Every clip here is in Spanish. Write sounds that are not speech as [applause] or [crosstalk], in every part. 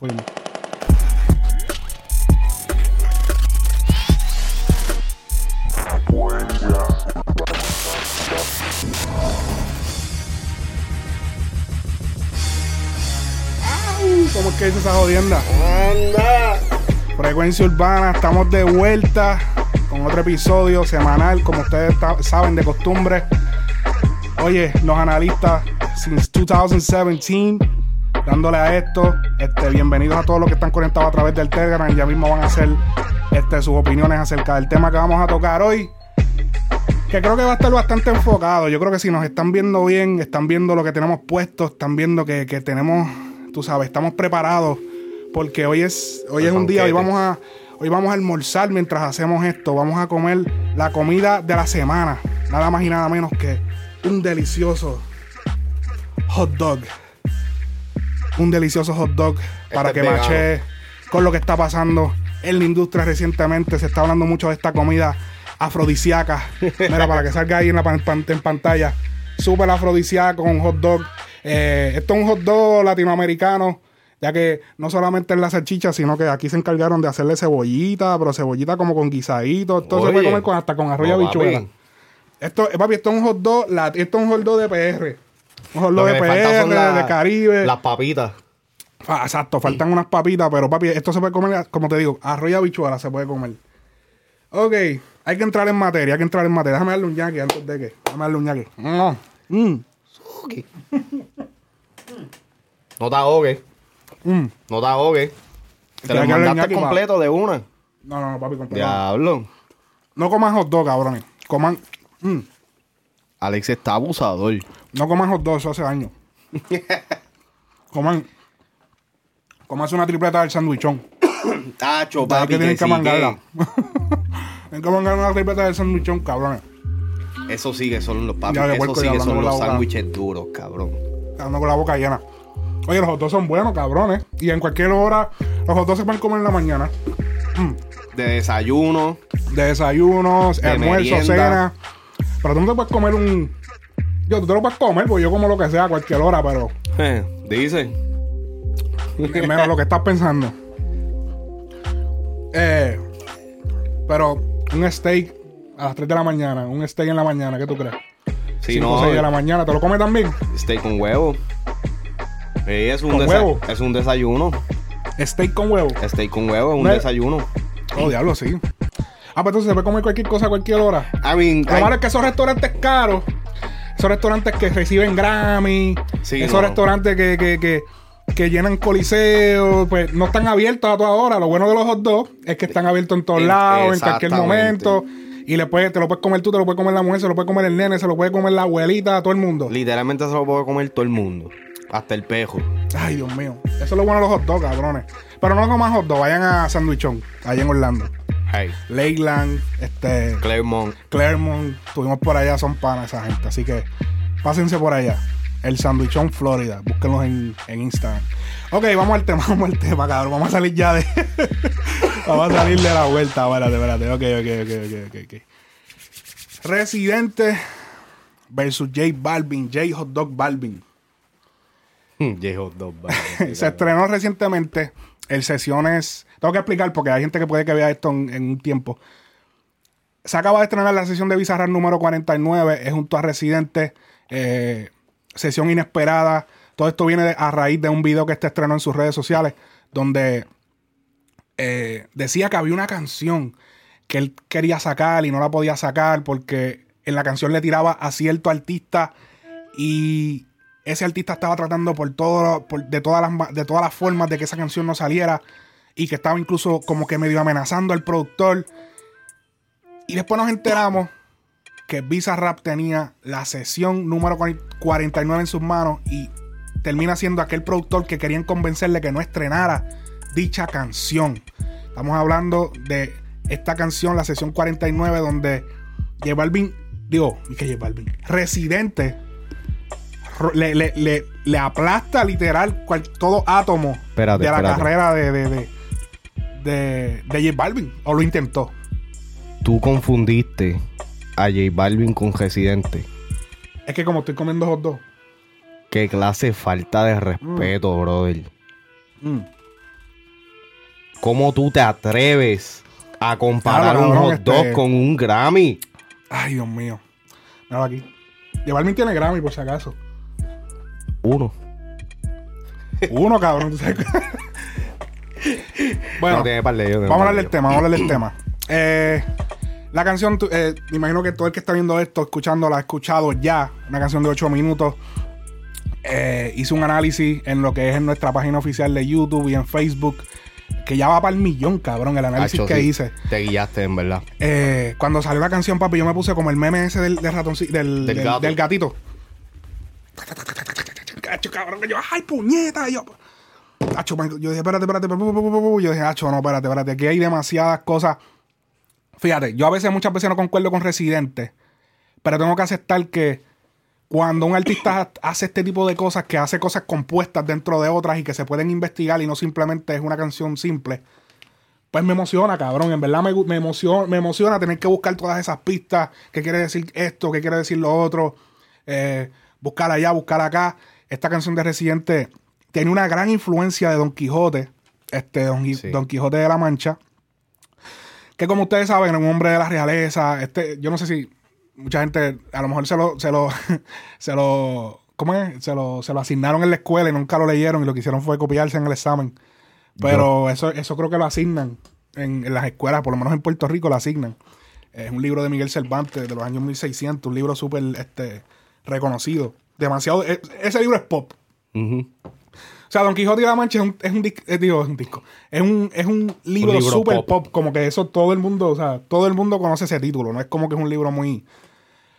¿Cómo es que dice esa jodienda? ¡Anda! Frecuencia Urbana, estamos de vuelta con otro episodio semanal, como ustedes saben de costumbre. Oye, los analistas, since 2017, dándole a esto. Este, bienvenidos a todos los que están conectados a través del Telegram. Ya mismo van a hacer este, sus opiniones acerca del tema que vamos a tocar hoy. Que creo que va a estar bastante enfocado. Yo creo que si nos están viendo bien, están viendo lo que tenemos puesto, están viendo que, que tenemos, tú sabes, estamos preparados. Porque hoy es, hoy es un día, hoy vamos a, hoy vamos a almorzar mientras hacemos esto. Vamos a comer la comida de la semana. Nada más y nada menos que un delicioso hot dog. Un delicioso hot dog para Este que es vegano. mache con lo que está pasando en la industria recientemente. Se está hablando mucho de esta comida afrodisíaca. [laughs] Mira, para que salga ahí en, la pan- pan- en pantalla. Súper afrodisíaco con hot dog. Eh, esto es un hot dog latinoamericano. Ya que no solamente es la salchicha, sino que aquí se encargaron de hacerle cebollita, pero cebollita como con guisadito. Esto se puede comer con, hasta con arroz y No, habichuela. papi. Esto, eh, papi, esto es un hot dog, la- esto es un hot dog de PR. Hot Lo de PR, la- de Caribe. Las papitas. Ah, exacto, faltan unas papitas, pero papi, esto se puede comer, como te digo, arroz y habichuela se puede comer. Ok, hay que entrar en materia, hay que entrar en materia. Déjame darle un ñaqui antes de que. Déjame darle un ñaqui. Mm, mm, No te ahogues. mm. No te ahogues. Te lo mandaste completo de una. No, no, no, papi, completo. Diablo. No coman hot dog, cabrones. Coman. mm, Alex está abusador. no coman hot dog, eso hace daño. [laughs] coman. Comanse una tripleta del sandwichón. [coughs] Tacho, papi, que tienen que mangarla. [laughs] Tienen que mangar una tripleta del sandwichón, cabrones. Eso sí que son los papi. Ya, Eso sí que son los sándwiches duros, cabrón. Ando con la boca llena. Oye, los hot dogs son buenos, cabrones. Y en cualquier hora, los hot dogs se pueden comer en la mañana. De desayuno. De desayuno, De almuerzo, merienda. cena. Pero tú no te puedes comer un. Yo, tú te lo puedes comer, porque yo como lo que sea a cualquier hora, pero Eh, dice. menos lo que estás pensando. Eh, pero un steak a las 3 de la mañana, un steak en la mañana, ¿qué tú crees? Si 5 no, o 6 de la mañana, ¿te lo comes también? steak con huevo. Sí, es un, ¿Con desa- huevo? es un desayuno. Steak con huevo. Steak con huevo es un desayuno. Oh, diablo, sí. Ah, pues entonces se puede comer cualquier cosa a cualquier hora. I mean, Lo ay, malo es que esos restaurantes caros, esos restaurantes que reciben Grammy, Sí, esos no. restaurantes que, que, que, que llenan coliseos, pues no están abiertos a toda hora. Lo bueno de los hot dogs es que están abiertos en todos Eh, lados, en cualquier momento. Y le puedes, te lo puedes comer tú, te lo puede comer la mujer, se lo puede comer el nene, se lo puede comer la abuelita, todo el mundo. literalmente se lo puede comer todo el mundo. Hasta el pejo. Ay, Dios mío. Eso es lo bueno de los hot dogs, cabrones. Pero no coman hot dogs, vayan a Sandwichón, allá en Orlando. Hey, Lakeland, este, Claremont. Claremont, estuvimos por allá, son panas esa gente. Así que pásense por allá. El Sandwichón Florida. Búsquenlos en, en Instagram. Ok, vamos al tema, [laughs] vamos al tema, cabrón. Vamos a salir ya de. [laughs] vamos a salir de la vuelta. Espérate, espérate. Ok, ok, ok, ok, ok. Residente versus J Balvin, J Hot Dog Balvin. J-Hot Dog, vale. [laughs] Se estrenó recientemente el Sesiones. Tengo que explicar porque hay gente que puede que vea esto en, un tiempo. Se acaba de estrenar la sesión de Bizarrap número 49. Es junto a Residente. eh, sesión inesperada. Todo esto viene a raíz de un video que este estrenó en sus redes sociales. Donde eh, decía que había una canción que él quería sacar y no la podía sacar porque en la canción le tiraba a cierto artista y ese artista estaba tratando por todo, por- de, todas las, de todas las formas de que esa canción no saliera y que estaba incluso como que medio amenazando al productor. Y después nos enteramos que Bizarrap tenía la sesión número 49 en sus manos y termina siendo aquel productor que querían convencerle que no estrenara dicha canción. Estamos hablando de esta canción, la sesión 49, donde J Balvin, digo, ¿y qué J Balvin? Residente le, le- le- le aplasta literal cual- todo átomo Espérate, de la espérate. carrera de, de, de, de, de J Balvin. O lo intentó. Tú confundiste a J Balvin con Residente. Es que como estoy comiendo hot dog. Qué clase de falta de respeto, brother. mm, ¿Cómo tú te atreves a comparar Claro, un hot dog con un Grammy? Ay, Dios mío. Nada aquí. Y Balvin tiene Grammy, por si acaso. Uno. Uno, cabrón. Bueno, No tiene par de ellos, tiene vamos a hablar de del tema, vamos a hablar del tema. Eh, la canción, eh, me imagino que todo el que está viendo esto, escuchándola, ha escuchado ya. Una canción de 8 minutos. Eh, hice un análisis en lo que es en nuestra página oficial de YouTube y en Facebook. Que ya va para el millón, cabrón, el análisis que sí, hice. Te guiaste, en verdad. Eh, cuando salió la canción, papi, yo me puse como el meme ese del, del ratoncito, del, Del del- gatito. Cacho, cabrón, que yo, ay, puñeta, yo. Acho, yo dije, espérate, espérate, yo dije, acho, no, espérate, espérate, aquí hay demasiadas cosas. Fíjate, yo a veces, muchas veces no concuerdo con Residente, pero tengo que aceptar que cuando un artista hace este tipo de cosas, que hace cosas compuestas dentro de otras y que se pueden investigar y no simplemente es una canción simple, pues me emociona, cabrón. En verdad me, me, emociona, me emociona tener que buscar todas esas pistas. ¿Qué quiere decir esto? ¿Qué quiere decir lo otro? Eh, buscar allá, buscar acá. Esta canción de Residente tiene una gran influencia de Don Quijote. Este, Don, Sí. Don Quijote de la Mancha. Que como ustedes saben, es un hombre de la realeza. Este, yo no sé si mucha gente a lo mejor se lo, se lo, [laughs] se lo, ¿cómo es? Se lo, se lo asignaron en la escuela y nunca lo leyeron y lo que hicieron fue copiarse en el examen. Pero eso, eso creo que lo asignan en, en las escuelas, por lo menos en Puerto Rico lo asignan. Es un libro de Miguel Cervantes de los años 1600, un libro súper este, reconocido. Demasiado. e- ese libro es pop. O sea, Don Quijote y la Mancha es un, es un, dis- eh, digo, es un disco. Es un, es un libro, libro súper pop. pop. Como que eso todo el mundo, o sea, todo el mundo conoce ese título. No es como que es un libro muy.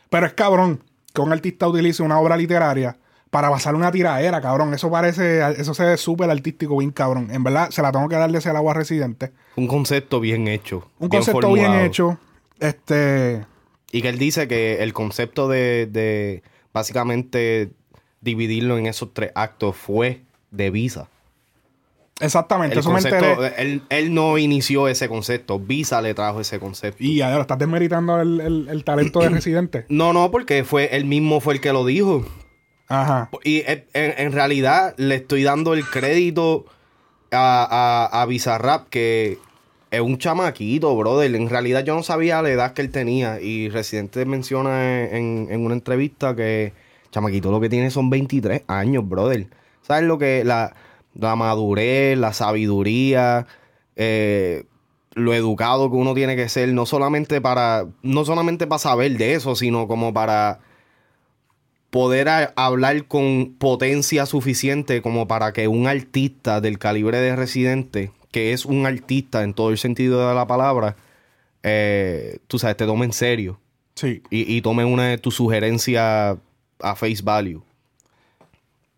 Pero es cabrón que un artista utilice una obra literaria para basar una tiraera, cabrón. Eso parece, eso se ve súper artístico, bien cabrón. En verdad, se la tengo que darle ese al agua residente. Un concepto bien hecho. Un concepto bien hecho. Este. Y que él dice que el concepto de, de básicamente dividirlo en esos tres actos fue de Visa. Exactamente, El eso me concepto, enteré. él, él no inició ese concepto, Visa le trajo ese concepto. Y ahora estás desmeritando el, el- el talento de [clears throat] residente. No, no, porque fue él mismo fue el que lo dijo. Ajá. Y en, en- en realidad le estoy dando el crédito a, a, a Bizarrap, que es un chamaquito, brother. En realidad yo no sabía la edad que él tenía. Y Residente menciona en, en una entrevista que chamaquito lo que tiene son 23 años, brother. ¿Sabes lo que? La, la madurez, la sabiduría, eh, lo educado que uno tiene que ser, no solamente para, no solamente para saber de eso, sino como para poder a- hablar con potencia suficiente como para que un artista del calibre de Residente, que es un artista en todo el sentido de la palabra, eh, tú sabes, te tome en serio Sí. y, y tome una de tus sugerencias a face value.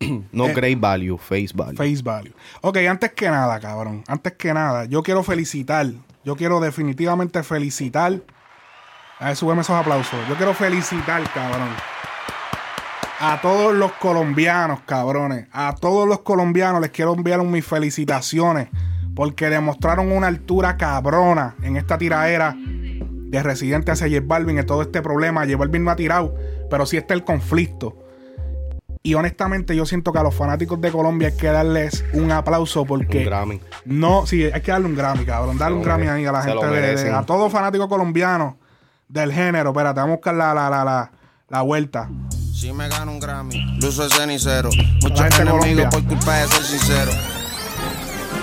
[clears throat] no Eh, great value, face value. Face value. Ok, antes que nada, cabrón. Antes que nada, yo quiero felicitar. Yo quiero definitivamente felicitar. A ver, súbeme esos aplausos. Yo quiero felicitar, cabrón. A todos los colombianos, cabrones. A todos los colombianos les quiero enviar mis felicitaciones. Porque demostraron una altura cabrona en esta tiraera de residente hacia J Balvin en todo este problema. J Balvin no ha tirado, pero sí está el conflicto. Y honestamente yo siento que a los fanáticos de Colombia hay que darles un aplauso porque Un Grammy. no, sí, hay que darle un Grammy, cabrón. Darle un Grammy ahí a la gente de, de- a todos fanáticos colombianos del género. Espérate, vamos a buscar la, la, la, la, la vuelta. Si me gano un Grammy, luzo el cenicero. Muchos de Colombia. enemigos por culpa de ser sincero.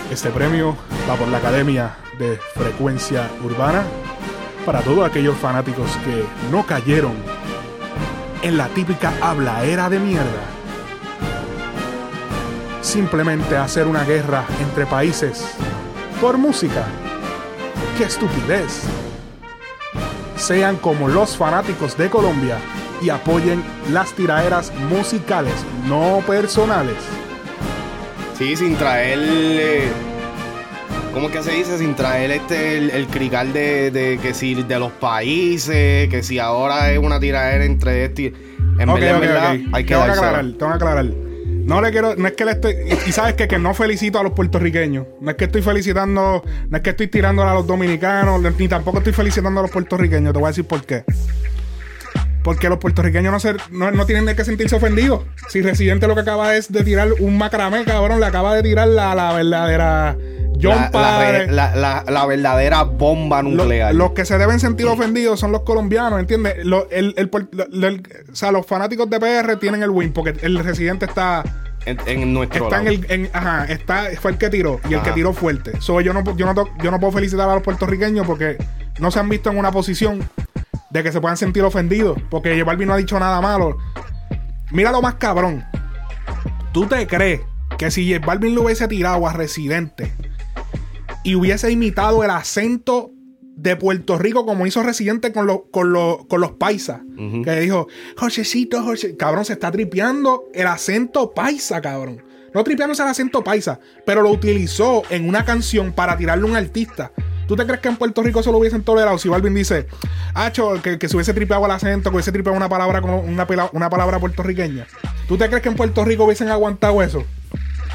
Este premio va por la Academia de Frecuencia Urbana para todos aquellos fanáticos que no cayeron en la típica hablaera de mierda. Simplemente hacer una guerra entre países por música. ¡Qué estupidez! Sean como los fanáticos de Colombia y apoyen las tiraderas musicales, no personales. Sí, sin traer. ¿Cómo es que se dice? Sin traer este el, el crical de, de que si de los países, que si ahora es una tiradera entre este y. En Ok, verdad, en ok, verdad, ok. hay que tengo que aclarar, tengo que aclarar. No le quiero, no es que le estoy. Y, y sabes que, que no felicito a los puertorriqueños. No es que estoy felicitando, no es que estoy tirándole a los dominicanos, ni tampoco estoy felicitando a los puertorriqueños. Te voy a decir por qué. Porque los puertorriqueños no, se, no, no tienen de qué sentirse ofendidos. Si Residente lo que acaba es de tirar un macramé, cabrón, le acaba de tirar la, la verdadera John la, la, la- verdadera bomba nuclear. los que se deben sentir ofendidos son los colombianos, ¿entiendes? Lo- el- el el- o sea, los fanáticos de PR tienen el win porque el residente está en, en nuestro está en el en- ajá, está fue el que tiró y el que tiró fuerte. So, yo no yo no yo no puedo felicitar a los puertorriqueños porque no se han visto en una posición de que se puedan sentir ofendidos porque J Balvin no ha dicho nada malo. Mira lo más cabrón. ¿Tú te crees que si J Balvin lo hubiese tirado a Residente y hubiese imitado el acento de Puerto Rico como hizo Residente con, los con, los con los paisas? Que dijo, Josecito, José. Cabrón, se está tripeando el acento paisa, cabrón. No tripeándose el acento paisa, pero lo utilizó en una canción para tirarle a un artista. ¿Tú te crees que en Puerto Rico eso lo hubiesen tolerado? Si Balvin dice, Hacho, que, que se hubiese tripeado el acento, que hubiese tripeado una palabra como una, una palabra puertorriqueña. ¿Tú te crees que en Puerto Rico hubiesen aguantado eso?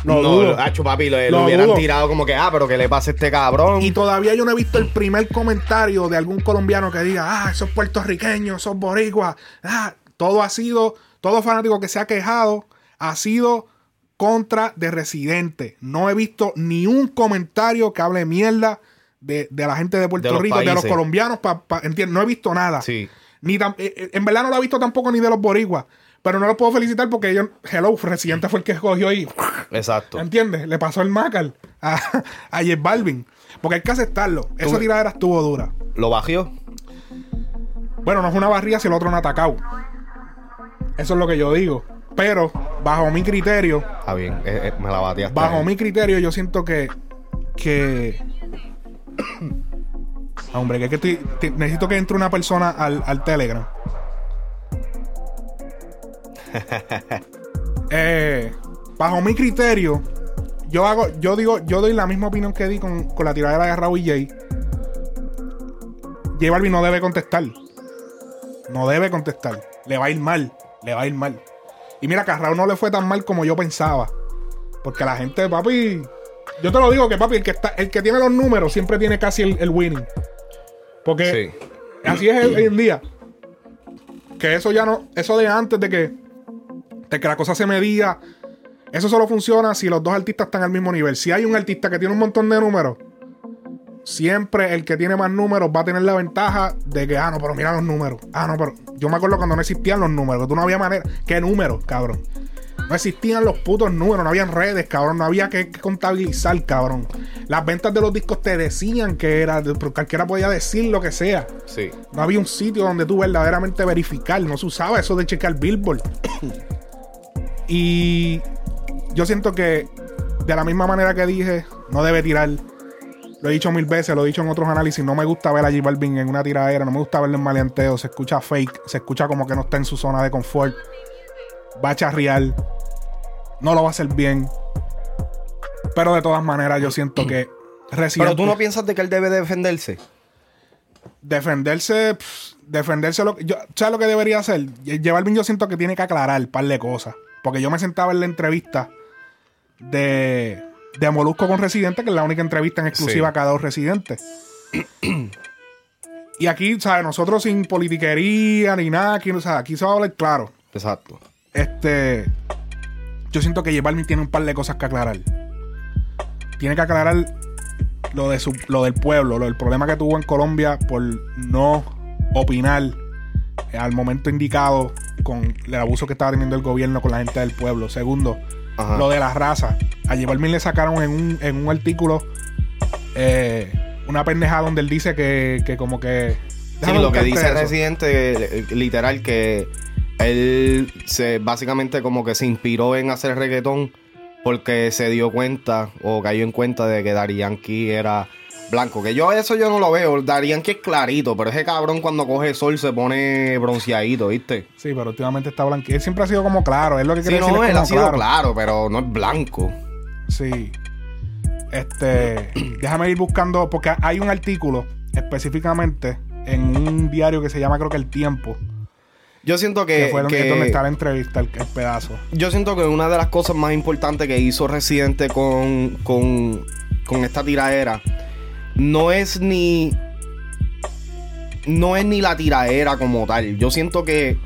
Lo no, dudo. Hacho, papi, lo, lo Lo hubieran dudo. tirado como que, ah, pero que le pasa a este cabrón. Y todavía yo no he visto el primer comentario de algún colombiano que diga, ah, esos puertorriqueños, esos boricuas. Ah, todo ha sido, todo fanático que se ha quejado ha sido contra de Residente. No he visto ni un comentario que hable mierda de, de la gente de Puerto De Rico, de los colombianos. pa- pa- entiendo, no he visto nada. Sí. Ni tam- eh, eh, en verdad no lo he visto tampoco ni de los boricuas. Pero no los puedo felicitar porque ellos, hello, Residente fue el que escogió y Exacto. ¿Entiendes? Le pasó el Macal a, a J Balvin. Porque hay que aceptarlo. Esa tiradera estuvo dura. Lo bajó. Bueno, no es una barría si el otro no ha atacado. Eso es lo que yo digo. Pero, bajo mi criterio, Está bien, eh, eh, me la bateaste. bajo ahí. mi criterio, yo siento que. que. [coughs] Ah, Hombre, que, es que estoy- te- necesito que entre una persona al, al Telegram. [laughs] Eh, bajo mi criterio, yo hago, yo digo, yo doy la misma opinión que di con, con la tiradera de Raúl y Jay. J Balvin no debe contestar. No debe contestar. Le va a ir mal. Le va a ir mal. Y mira que a Raúl no le fue tan mal como yo pensaba. Porque la gente, papi. Yo te lo digo que, papi, el que, está, el que tiene los números siempre tiene casi el, el winning. Porque Sí. así es hoy en día. Que eso ya no. Eso de antes de que. De que la cosa se medía. Eso solo funciona si los dos artistas están al mismo nivel. Si hay un artista que tiene un montón de números, siempre el que tiene más números va a tener la ventaja de que, ah, no, pero mira los números. Ah, no, pero yo me acuerdo cuando no existían los números, que tú no había manera. ¿Qué números, cabrón? No existían los putos números, no habían redes, cabrón, no había que, que contabilizar, cabrón. Las ventas de los discos te decían que era, cualquiera podía decir lo que sea. Sí. No había un sitio donde tú verdaderamente verificar, no se usaba eso de checar Billboard. [coughs] y yo siento que de la misma manera que dije, no debe tirar. Lo he dicho mil veces, lo he dicho en otros análisis. No me gusta ver a J Balvin en una tiradera, no me gusta verlo en maleanteo. Se escucha fake, se escucha como que no está en su zona de confort. Va a charrear, no lo va a hacer bien. Pero de todas maneras, yo siento que Pero tú no piensas de que él debe defenderse. defenderse, pff, defenderse lo que yo, ¿sabes lo que debería hacer? Balvin yo siento que tiene que aclarar un par de cosas. Porque yo me sentaba en la entrevista de, de Molusco con Residente, que es la única entrevista en exclusiva Sí. que ha dado Residente. y aquí, ¿sabes? Nosotros sin politiquería ni nada, aquí, aquí se va a hablar claro. Exacto. Este. Yo siento que J Balvin tiene un par de cosas que aclarar. Tiene que aclarar lo, de su, lo del pueblo, lo del problema que tuvo en Colombia por no opinar al momento indicado con el abuso que estaba teniendo el gobierno con la gente del pueblo. Segundo, Ajá. lo de la raza. A J Balvin le sacaron en un, en un artículo eh, una pendejada donde él dice que, que como que. Sí, lo que dice eso. Residente, eh, literal, que él se básicamente como que se inspiró en hacer reggaetón porque se dio cuenta o cayó en cuenta de que Daddy Yankee era blanco. Que yo eso yo no lo veo. Daddy Yankee es clarito, pero ese cabrón cuando coge sol se pone bronceadito, ¿viste? Sí, pero últimamente está blanco. Él siempre ha sido como claro. Es lo que Sí, quiere decir. no, él como ha sido claro, pero no es blanco. Sí. Este. [clears throat] déjame ir buscando. Porque hay un artículo específicamente en un diario que se llama, creo que El Tiempo. Yo siento Que, que, fue que- donde está la entrevista, el, el pedazo. Yo siento que una de las cosas más importantes que hizo Residente con, con, con esta tiraera no es ni. No es ni la tiraera como tal. Yo siento que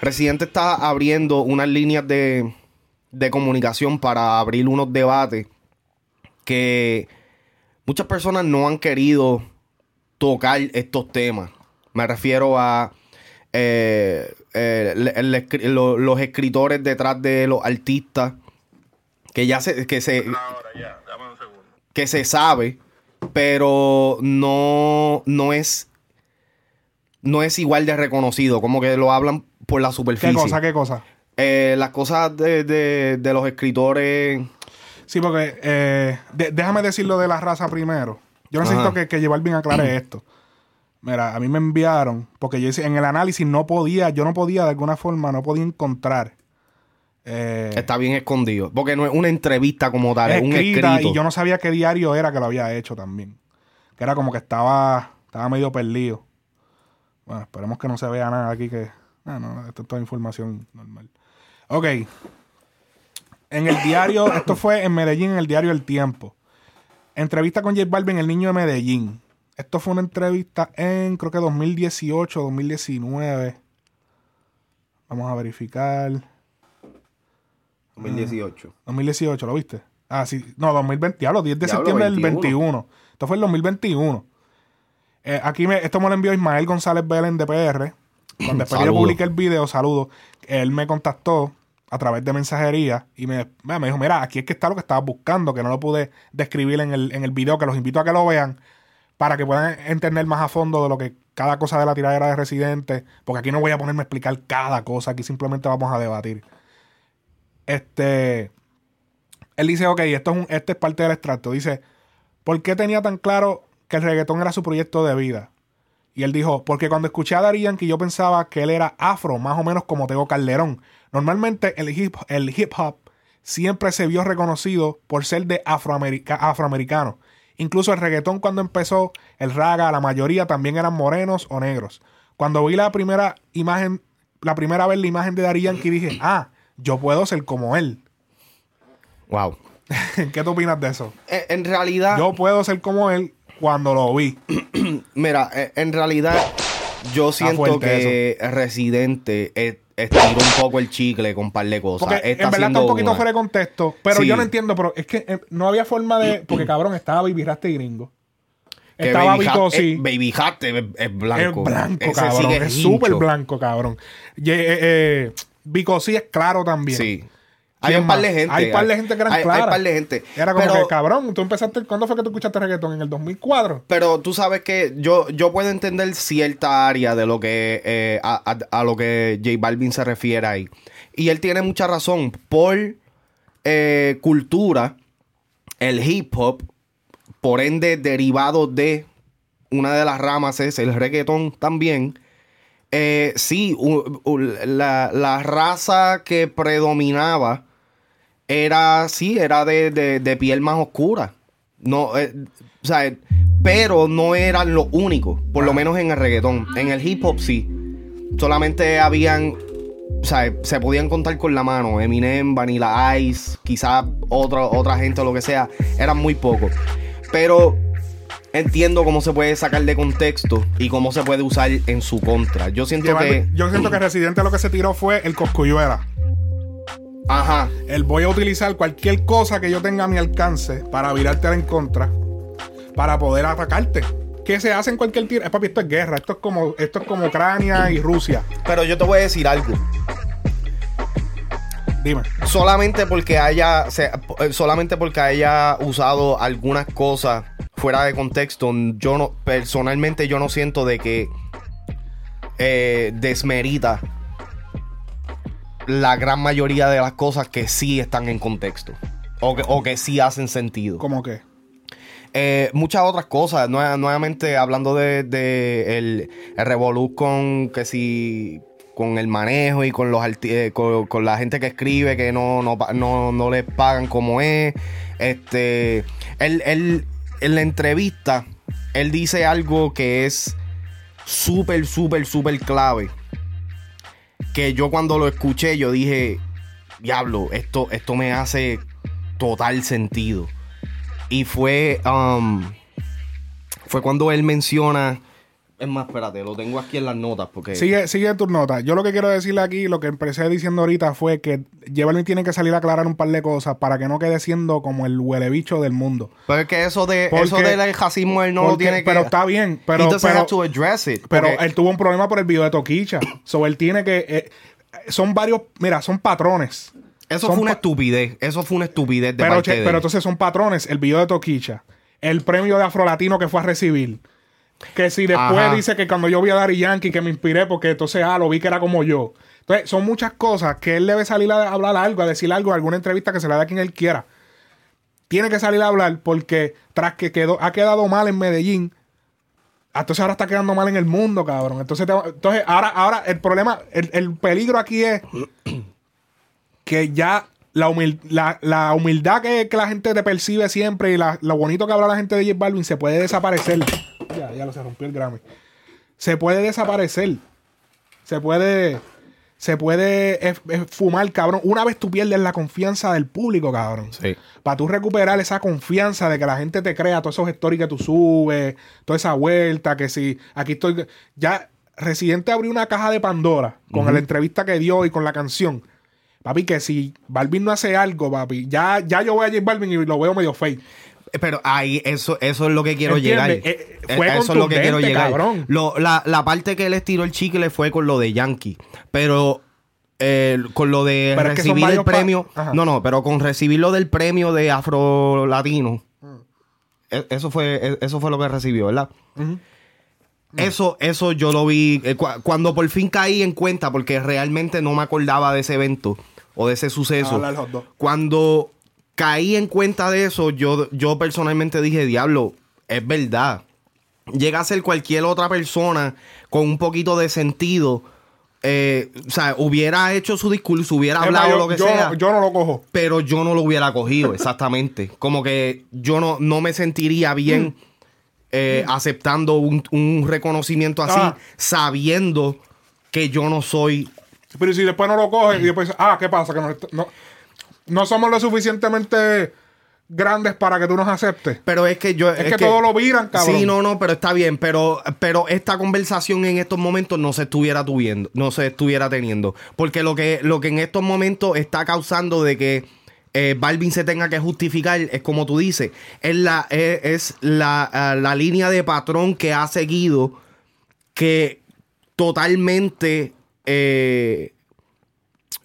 Residente está abriendo unas líneas de, de comunicación para abrir unos debates que muchas personas no han querido tocar estos temas. Me refiero a eh, eh, el- el escri- lo- los escritores detrás de los artistas que ya se que se que se sabe pero no no es no es igual de reconocido como que lo hablan por la ¿Qué superficie cosa, qué cosa? Eh, las cosas de, de- de los escritores Sí, porque eh, de- déjame decirlo de la raza primero. Yo necesito Ajá. que, que Balvin aclare [clears throat] esto. Mira, a mí me enviaron, porque yo hice, en el análisis no podía, yo no podía de alguna forma, no podía encontrar. eh, está bien escondido porque no es una entrevista como tal es un escrito y yo no sabía qué diario era que lo había hecho también. Que era como que estaba, estaba medio perdido. Bueno, esperemos que no se vea nada aquí que... Ah, no, esto es toda información normal. Ok. En el diario, esto fue en Medellín, en el diario El Tiempo. Entrevista con J Balvin, el niño de Medellín. Esto fue una entrevista en, creo que 2018, 2019. Vamos a verificar. 2018 2018, ¿lo viste? Ah, sí. No, 2020. Diablo, 10 de Diablo, septiembre del 21. 21. Esto fue el 2021. Eh, aquí me, esto me lo envió Ismael González Belén de PR. Cuando después yo publiqué el video, saludo. Él me contactó a través de mensajería y me, me dijo, mira, aquí es que está lo que estabas buscando, que no lo pude describir en el, en el video, que los invito a que lo vean para que puedan entender más a fondo de lo que cada cosa de la tiradera de residentes, porque aquí no voy a ponerme a explicar cada cosa, aquí simplemente vamos a debatir. Este, él dice, ok, esto es un, este es parte del extracto. Dice, ¿por qué tenía tan claro que el reggaetón era su proyecto de vida? Y él dijo, porque cuando escuché a Daddy Yankee yo pensaba que él era afro, más o menos como Tego Calderón. Normalmente el hip, el hip hop siempre se vio reconocido por ser de afroamerica- afroamericano. Incluso el reggaetón cuando empezó, el raga, la mayoría también eran morenos o negros. Cuando vi la primera imagen, la primera vez la imagen de Daddy Yankee dije, ah, yo puedo ser como él. wow [laughs] ¿Qué tú opinas de eso? Eh, en realidad Yo puedo ser como él cuando lo vi. [clears throat] Mira, eh, en realidad yo siento que Residente eh, estiró un poco el chicle con un par de cosas. Porque Está en verdad está un poquito una- fuera de contexto. Pero Sí. yo no entiendo, pero es que eh, no había forma de. [clears throat] Porque cabrón, estaba Baby Rasta y gringo. que Estaba Baby Hat- eh. Baby Hat es, es blanco. Es blanco, Ese cabrón. Es súper blanco, cabrón. Y, eh, eh, es claro también. Sí. Hay ¿Quién un par de gente. Hay par de gente que eran hay, claras. Hay par de gente. Era como pero, que, cabrón, tú empezaste. ¿Cuándo fue que tú escuchaste reggaetón? ¿En el 2004? pero tú sabes que yo, yo puedo entender cierta área de lo que eh, a, a- a lo que J Balvin se refiere ahí. Y él tiene mucha razón. Por eh, cultura, el hip hop, por ende derivado de una de las ramas es el reggaetón también. Eh, sí, u- u- la, la raza que predominaba era, sí, era de, de- de piel más oscura. No, eh, o sea, pero no eran los únicos, por lo menos en el reggaetón. En el hip hop sí. Solamente habían, o sea, se podían contar con la mano. Eminem, Vanilla Ice, quizás otra, otra gente o lo que sea. Eran muy pocos. Pero entiendo cómo se puede sacar de contexto y cómo se puede usar en su contra. Yo siento que... Yo siento que [clears throat] Residente lo que se tiró fue el coscuyuela. Ajá. El voy a utilizar cualquier cosa que yo tenga a mi alcance para virarte en contra, para poder atacarte. ¿Qué se hace en cualquier tiro? Eh, papi, esto es guerra. Esto es como, esto es como Ucrania y Rusia. Pero yo te voy a decir algo. Dime. solamente porque haya se- eh, solamente porque haya usado algunas cosas fuera de contexto yo no personalmente yo no siento de que eh, desmerita la gran mayoría de las cosas que sí están en contexto o que, o que sí hacen sentido ¿Cómo que? eh, muchas otras cosas. Nue- nuevamente hablando de, de el, el revolú con que si con el manejo y con los eh, con, con la gente que escribe que no, no, no, no les pagan como es. Este. Él, él- en la entrevista, él dice algo que es súper, súper, súper clave. Que yo cuando lo escuché, yo dije, diablo, esto, esto me hace total sentido. Y fue, um, fue cuando él menciona Es más, espérate, lo tengo aquí en las notas porque... Sigue, sigue tus notas. Yo lo que quiero decirle aquí, lo que empecé diciendo ahorita fue que J Balvin tiene que salir a aclarar un par de cosas para que no quede siendo como el huele bicho del mundo. Pero es que eso, de, Porque- eso del racismo él no lo tiene que... Pero está bien, pero, pero, to address it. pero porque- él tuvo un problema por el video de Toquicha. so él tiene que. eh, son varios. Mira, son patrones. Eso son fue una estupidez. Eso fue una estupidez de Pero, parte che- de pero entonces son patrones. El video de Toquicha. El premio de Afrolatino que fue a recibir. Que si después Ajá. dice que cuando yo vi a Daddy Yankee que me inspiré porque entonces, ah, lo vi que era como yo. Entonces, son muchas cosas que él debe salir a hablar algo, a decir algo, alguna entrevista que se le dé a quien él quiera. Tiene que salir a hablar porque tras que quedó, ha quedado mal en Medellín, entonces ahora está quedando mal en el mundo, cabrón. Entonces, te- entonces ahora, ahora el problema, el, el peligro aquí es que ya la, humil- la, la humildad que, que la gente te percibe siempre y la- lo bonito que habla la gente de J Balvin se puede desaparecer. Ya, ya lo se rompió el Grammy. Se puede desaparecer. Se puede. Se puede fumar, cabrón. Una vez tú pierdes la confianza del público, cabrón. Sí. Para tú recuperar esa confianza de que la gente te crea todos esos stories que tú subes, toda esa vuelta, que si aquí estoy. Ya, Residente abrió una caja de Pandora con la entrevista que dio y con la canción. Papi, que si Balvin no hace algo, papi, ya, ya yo voy a J Balvin y lo veo medio fake. Eh, Pero ahí, eso, eso es lo que quiero llegar. ¿Entiendes? Eh, Eh, fue eso es lo que quiero llegar. Lo- la, la parte que él estiró el chicle fue con lo de Yankee. Pero eh, con lo de Pero es que son recibir el premio. No, no, pero con recibir lo del premio de Afro Latino. Mm. e- Eso fue, e- eso fue lo que recibió, ¿verdad? Eso, eso yo lo vi eh, cu- cuando por fin caí en cuenta, porque realmente no me acordaba de ese evento o de ese suceso. Cuando caí en cuenta de eso, yo, yo personalmente dije, diablo, es verdad. Llega a ser cualquier otra persona con un poquito de sentido. eh, o sea, hubiera hecho su discurso, hubiera Es hablado más, yo- lo que yo, sea. yo no lo cojo. pero yo no lo hubiera cogido, [laughs] exactamente. Como que yo no, no me sentiría bien eh, aceptando un, un reconocimiento así, Ah. sabiendo que yo no soy Pero si después no lo cogen y después, ah, ¿qué pasa? Que no, no, no somos lo suficientemente grandes para que tú nos aceptes. Pero es que yo. Es que todo lo viran, cabrón. Sí, no, no, pero está bien. Pero, pero esta conversación en estos momentos no se estuviera tuviendo, no se estuviera teniendo. Porque lo que, lo que en estos momentos está causando de que eh, Balvin se tenga que justificar, es como tú dices, es la, es, es la, ah, la línea de patrón que ha seguido que totalmente eh,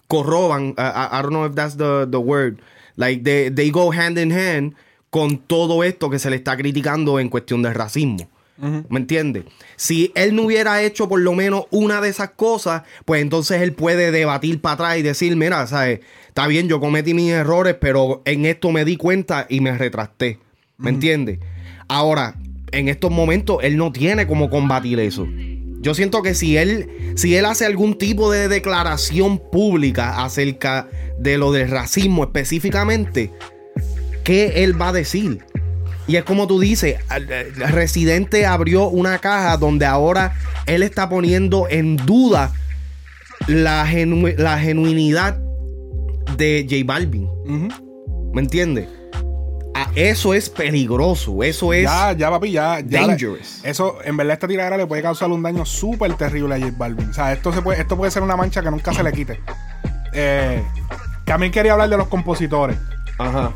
corroban. I, I- I don't know if that's the, the word. Like they, they go hand in hand con todo esto que se le está criticando en cuestión de racismo. ¿Me entiendes? Si él no hubiera hecho por lo menos una de esas cosas, pues entonces él puede debatir para atrás y decir, mira, ¿sabes? Está bien, yo cometí mis errores, pero en esto me di cuenta y me retracté. ¿Me entiendes? Ahora, en estos momentos, él no tiene cómo combatir eso. Yo siento que si él, si él hace algún tipo de declaración pública acerca de lo del racismo específicamente, ¿qué él va a decir? Y es como tú dices, el Residente abrió una caja donde ahora él está poniendo en duda la, genu- la genuinidad de J Balvin. ¿Me entiendes? Ah, Eso es peligroso, eso es... Ya, ya, papi, ya. ya le- Dangerous. eso, en verdad, esta tiradera le puede causar un daño súper terrible a J Balvin. O sea, esto, se puede, esto puede ser una mancha que nunca se le quite. Eh, también quería hablar de los compositores. Ajá.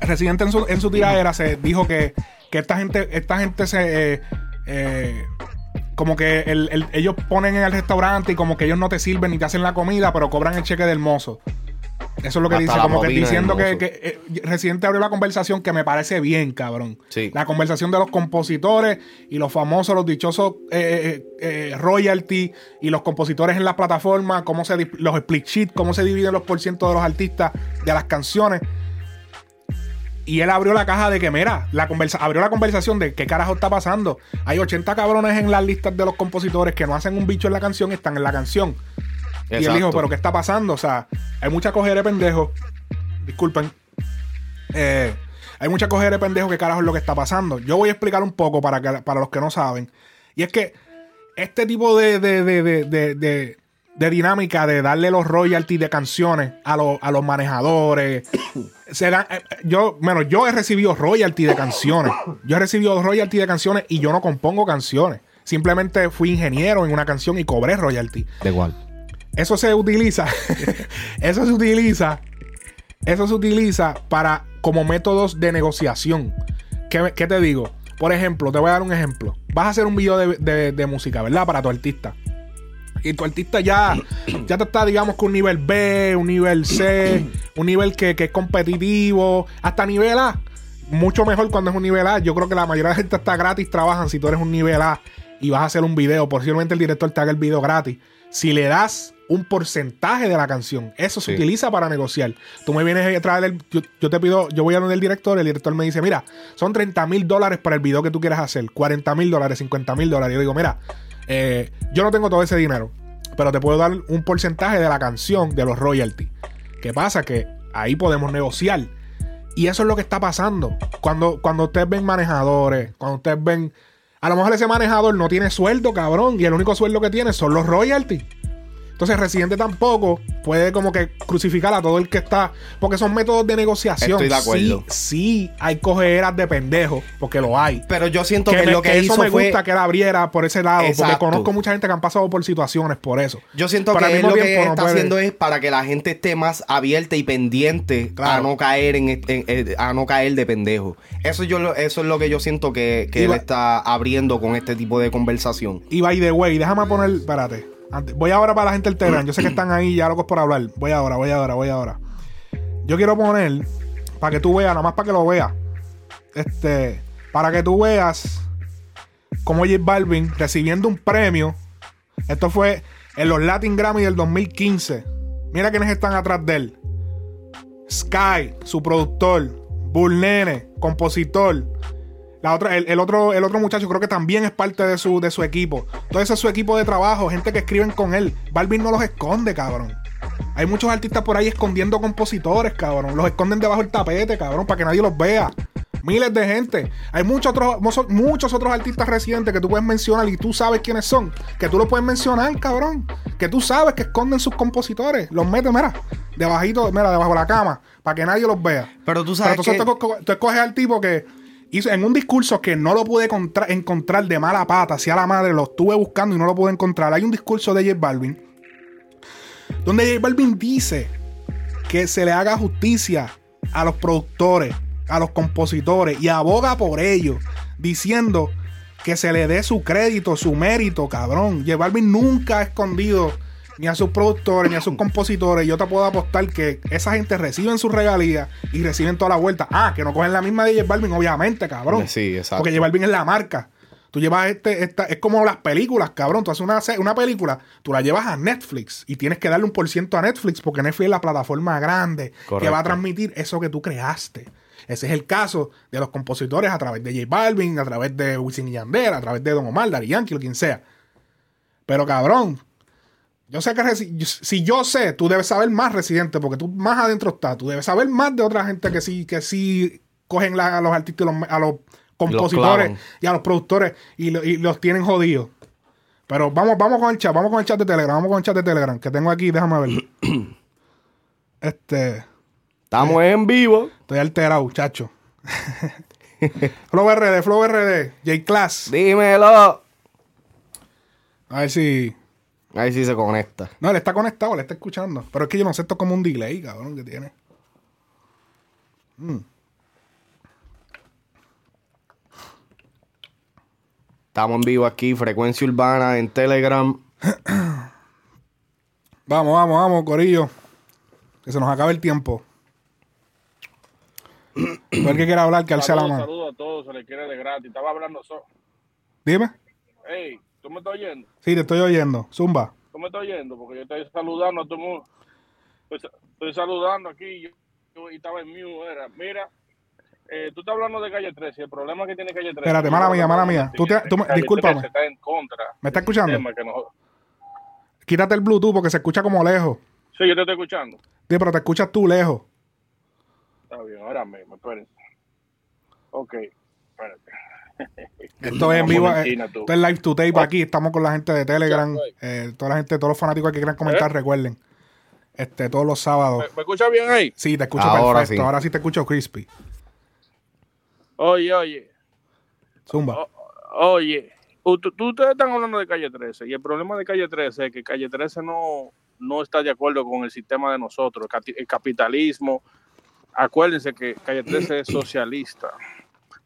Residente en su, en su tiradera se dijo que, que esta gente, esta gente se eh, eh, como que el- el- ellos ponen en el restaurante y como que ellos no te sirven ni te hacen la comida, pero cobran el cheque del mozo. Eso es lo que Hasta dice, como que diciendo que, que, eh, Residente abrió la conversación que me parece bien, cabrón. Sí. La conversación de los compositores y los famosos, los dichosos eh, eh, royalty y los compositores en las plataformas, cómo se los split sheet, cómo se dividen los porcientos de los artistas de las canciones. Y él abrió la caja de que, mira, la conversa abrió la conversación de qué carajo está pasando. Hay 80 cabrones en las listas de los compositores que no hacen un bicho en la canción, están en la canción. Y él dijo, pero ¿qué está pasando? O sea, hay mucha cogera de pendejo. Disculpen. Eh, hay mucha cogera de pendejo que carajo es lo que está pasando. Yo voy a explicar un poco para, que, para los que no saben. Y es que este tipo de, de, de, de, dinámica de darle los royalties de canciones a, los- a los manejadores. [coughs] se dan- eh, eh, yo, bueno, yo he recibido royalty de canciones. Yo he recibido royalty de canciones y yo no compongo canciones. Simplemente fui ingeniero en una canción y cobré royalty. ¿De cuál? Eso se utiliza. [laughs] eso se utiliza. Eso se utiliza para como métodos de negociación. ¿Qué, te digo? Por ejemplo, te voy a dar un ejemplo. Vas a hacer un video de, de- de música, ¿verdad? Para tu artista. Y tu artista ya, ya te está, digamos, con un nivel B, un nivel C, un nivel que, que es competitivo, hasta nivel A. Mucho mejor cuando es un nivel A. Yo creo que la mayoría de la gente está gratis, trabajan. Si tú eres un nivel A y vas a hacer un video, posiblemente el director te haga el video gratis. Si le das un porcentaje de la canción, eso se Sí. utiliza para negociar. Tú me vienes a traer el. Yo, yo te pido, yo voy a donde el director, el director me dice: Mira, son 30 mil dólares para el video que tú quieres hacer, 40 mil dólares, 50 mil dólares. Yo digo: Mira, eh, yo no tengo todo ese dinero, pero te puedo dar un porcentaje de la canción, de los royalties. ¿Qué pasa? Que ahí podemos negociar. Y eso es lo que está pasando. Cuando, cuando ustedes ven manejadores, cuando ustedes ven. A lo mejor ese manejador no tiene sueldo, cabrón. Y el único sueldo que tiene son los royalties. Entonces, Residente tampoco puede como que crucificar a todo el que está. Porque son métodos de negociación. Estoy de acuerdo. Sí, sí hay cogeras de pendejos, porque lo hay. Pero yo siento Que, que, me- lo que, que eso hizo me fue. gusta que él abriera por ese lado. Porque conozco mucha gente que han pasado por situaciones por eso. Yo siento Pero al que él lo que no está puede- haciendo es para que la gente esté más abierta y pendiente a no caer en, en- en- a no caer de pendejo. Eso yo lo- eso es lo que yo siento que, que él va- está abriendo con este tipo de conversación. Y by the way, déjame poner. Espérate. Voy ahora para la gente del Telegram. Yo sé que están ahí ya locos por hablar. Voy ahora, voy ahora, voy ahora. Yo quiero poner. Para que tú veas, nada más para que lo veas. Este. Para que tú veas. Como J Balvin recibiendo un premio. Esto fue en los Latin Grammy del 2015. Mira quiénes están atrás de él. Sky, su productor. Bull Nene, compositor. La otra, el, el otro, el otro muchacho creo que también es parte de su, de su equipo. Todo ese es su equipo de trabajo, gente que escriben con él. Balvin no los esconde, cabrón. Hay muchos artistas por ahí escondiendo compositores, cabrón. Los esconden debajo del tapete, cabrón, para que nadie los vea. Miles de gente. Hay muchos otros, muchos- otros artistas residentes que tú puedes mencionar y tú sabes quiénes son. Que tú los puedes mencionar, cabrón. Que tú sabes que esconden sus compositores. Los metes, mira, debajito, mira, debajo de la cama, para que nadie los vea. Pero tú Pero sabes entonces que... tú, co- tú escoges al tipo que hizo en un discurso que no lo pude contra- encontrar de mala pata, hacia la madre, lo estuve buscando y no lo pude encontrar. Hay un discurso de J Balvin donde J Balvin dice que se le haga justicia a los productores, a los compositores y aboga por ellos, diciendo que se le dé su crédito, su mérito, cabrón. J Balvin nunca ha escondido ni a sus productores, ni a sus compositores. Yo te puedo apostar que esa gente reciben sus regalías y reciben toda la vuelta. Ah, que no cogen la misma de J Balvin, obviamente, cabrón. Sí, exacto. Porque J Balvin es la marca. Tú llevas este, esta, es como las películas, cabrón. Tú haces una, una película, tú la llevas a Netflix y tienes que darle un por ciento a Netflix porque Netflix es la plataforma grande que va a transmitir eso que tú creaste. Ese es el caso de los compositores a través de J Balvin, a través de Wisin y Yandel, a través de Don Omar, Daddy Yankee o quien sea. Pero cabrón, yo sé que resi- si yo sé, tú debes saber más residente, porque tú más adentro estás. Tú debes saber más de otra gente que sí, que sí cogen la- a los artistas, los- a los compositores y a los productores y, lo- y los tienen jodidos. Pero vamos, vamos con el chat, vamos con el chat de Telegram, vamos con el chat de Telegram, que tengo aquí, déjame ver. [clears throat] este, Estamos en vivo. estoy alterado, chacho. [laughs] Flow RD, Flow RD, J Class. Dímelo. A ver si. Ahí sí se conecta. No, él está conectado, le está escuchando. Pero es que yo no sé, esto es como un delay, cabrón, que tiene. Mm. Estamos en vivo aquí, Frecuencia Urbana en Telegram. [clears throat] Vamos, vamos, vamos, Corillo. Que se nos acabe el tiempo. Todo [clears throat] el que quiera hablar, que alce la mano. saludos a todos, se les quiere de gratis. Estaba hablando solo. Dime. Hey, ¿tú me estás oyendo? Sí, te estoy oyendo. Zumba. ¿Tú me estás oyendo? Porque yo estoy saludando a todo mundo. Estoy, estoy saludando aquí yo, estaba en mute. Era, mira, eh, tú estás hablando de calle 13. El problema que tiene calle 13. Espérate, mala mía, mala mía. Tú te- tú discúlpame. 13 está en contra. ¿Me está del escuchando? nos- Quítate el Bluetooth porque se escucha como lejos. Sí, yo te estoy escuchando. Sí, pero te escuchas tú lejos. Está bien, ahora mismo, espérense. Ok, espérate. [laughs] Esto es en vivo. eh. Esto es live to tape aquí. Estamos con la gente de Telegram. Pues. eh, toda la gente, todos los fanáticos que quieran comentar, ¿Eh? recuerden. Este, todos los sábados. ¿Me, me escuchas bien ahí? Sí, te escucho Ahora perfecto. sí. Ahora sí te escucho crispy. Oye, oye. Zumba. O- oye, tú- ustedes están hablando de calle 13 y el problema de calle 13 es que calle 13 no, no está de acuerdo con el sistema de nosotros, el capitalismo. Acuérdense que calle 13 es [clears throat] socialista,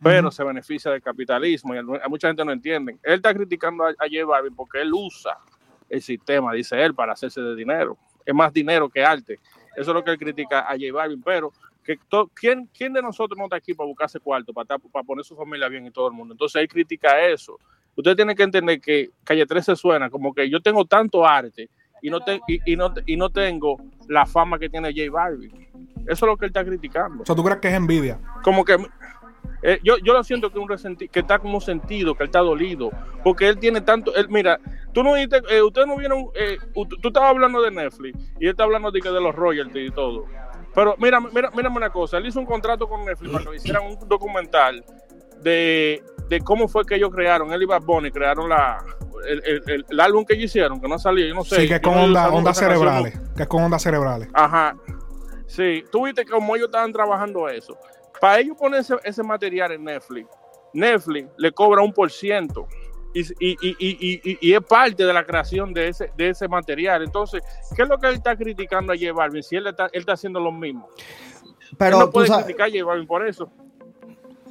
pero se beneficia del capitalismo y a mucha gente no entiende. Él está criticando a, a J Balvin porque él usa el sistema, dice él, para hacerse de dinero. Es más dinero que arte. Eso es lo que él critica a J Balvin, pero que to- ¿quién, ¿quién de nosotros no está aquí para buscarse cuarto, para, para poner su familia bien y todo el mundo? Entonces él critica eso. Usted tiene que entender que Calle 13 suena como que yo tengo tanto arte y no, te- y, y no, y no tengo la fama que tiene J Balvin. Eso es lo que él está criticando. O sea, ¿tú crees que es envidia? Como que eh, yo, yo lo siento que, un resenti- que está como sentido, que él está dolido, porque él tiene tanto, él, mira, tú no viste, eh, ustedes no vieron, eh, tú estabas hablando de Netflix y él está hablando de, de los royalties y todo. Pero mira, mira, mírame una cosa, él hizo un contrato con Netflix para que hicieran un documental de, de cómo fue que ellos crearon, él y Bad Bunny crearon la, el, el- el- el álbum que ellos hicieron, que no salió, yo no sé. Sí, que es con onda- ondas canción, cerebrales. Que es con ondas cerebrales. Ajá. Sí, tú viste cómo ellos estaban trabajando eso. Para ellos poner ese, ese material en Netflix, Netflix le cobra un por ciento. Y, y, y, y, es parte de la creación de ese, de ese material. Entonces, ¿qué es lo que él está criticando a J Balvin? Si él está, él está haciendo lo mismo. Pero él no puede sabes, criticar a J Balvin por eso.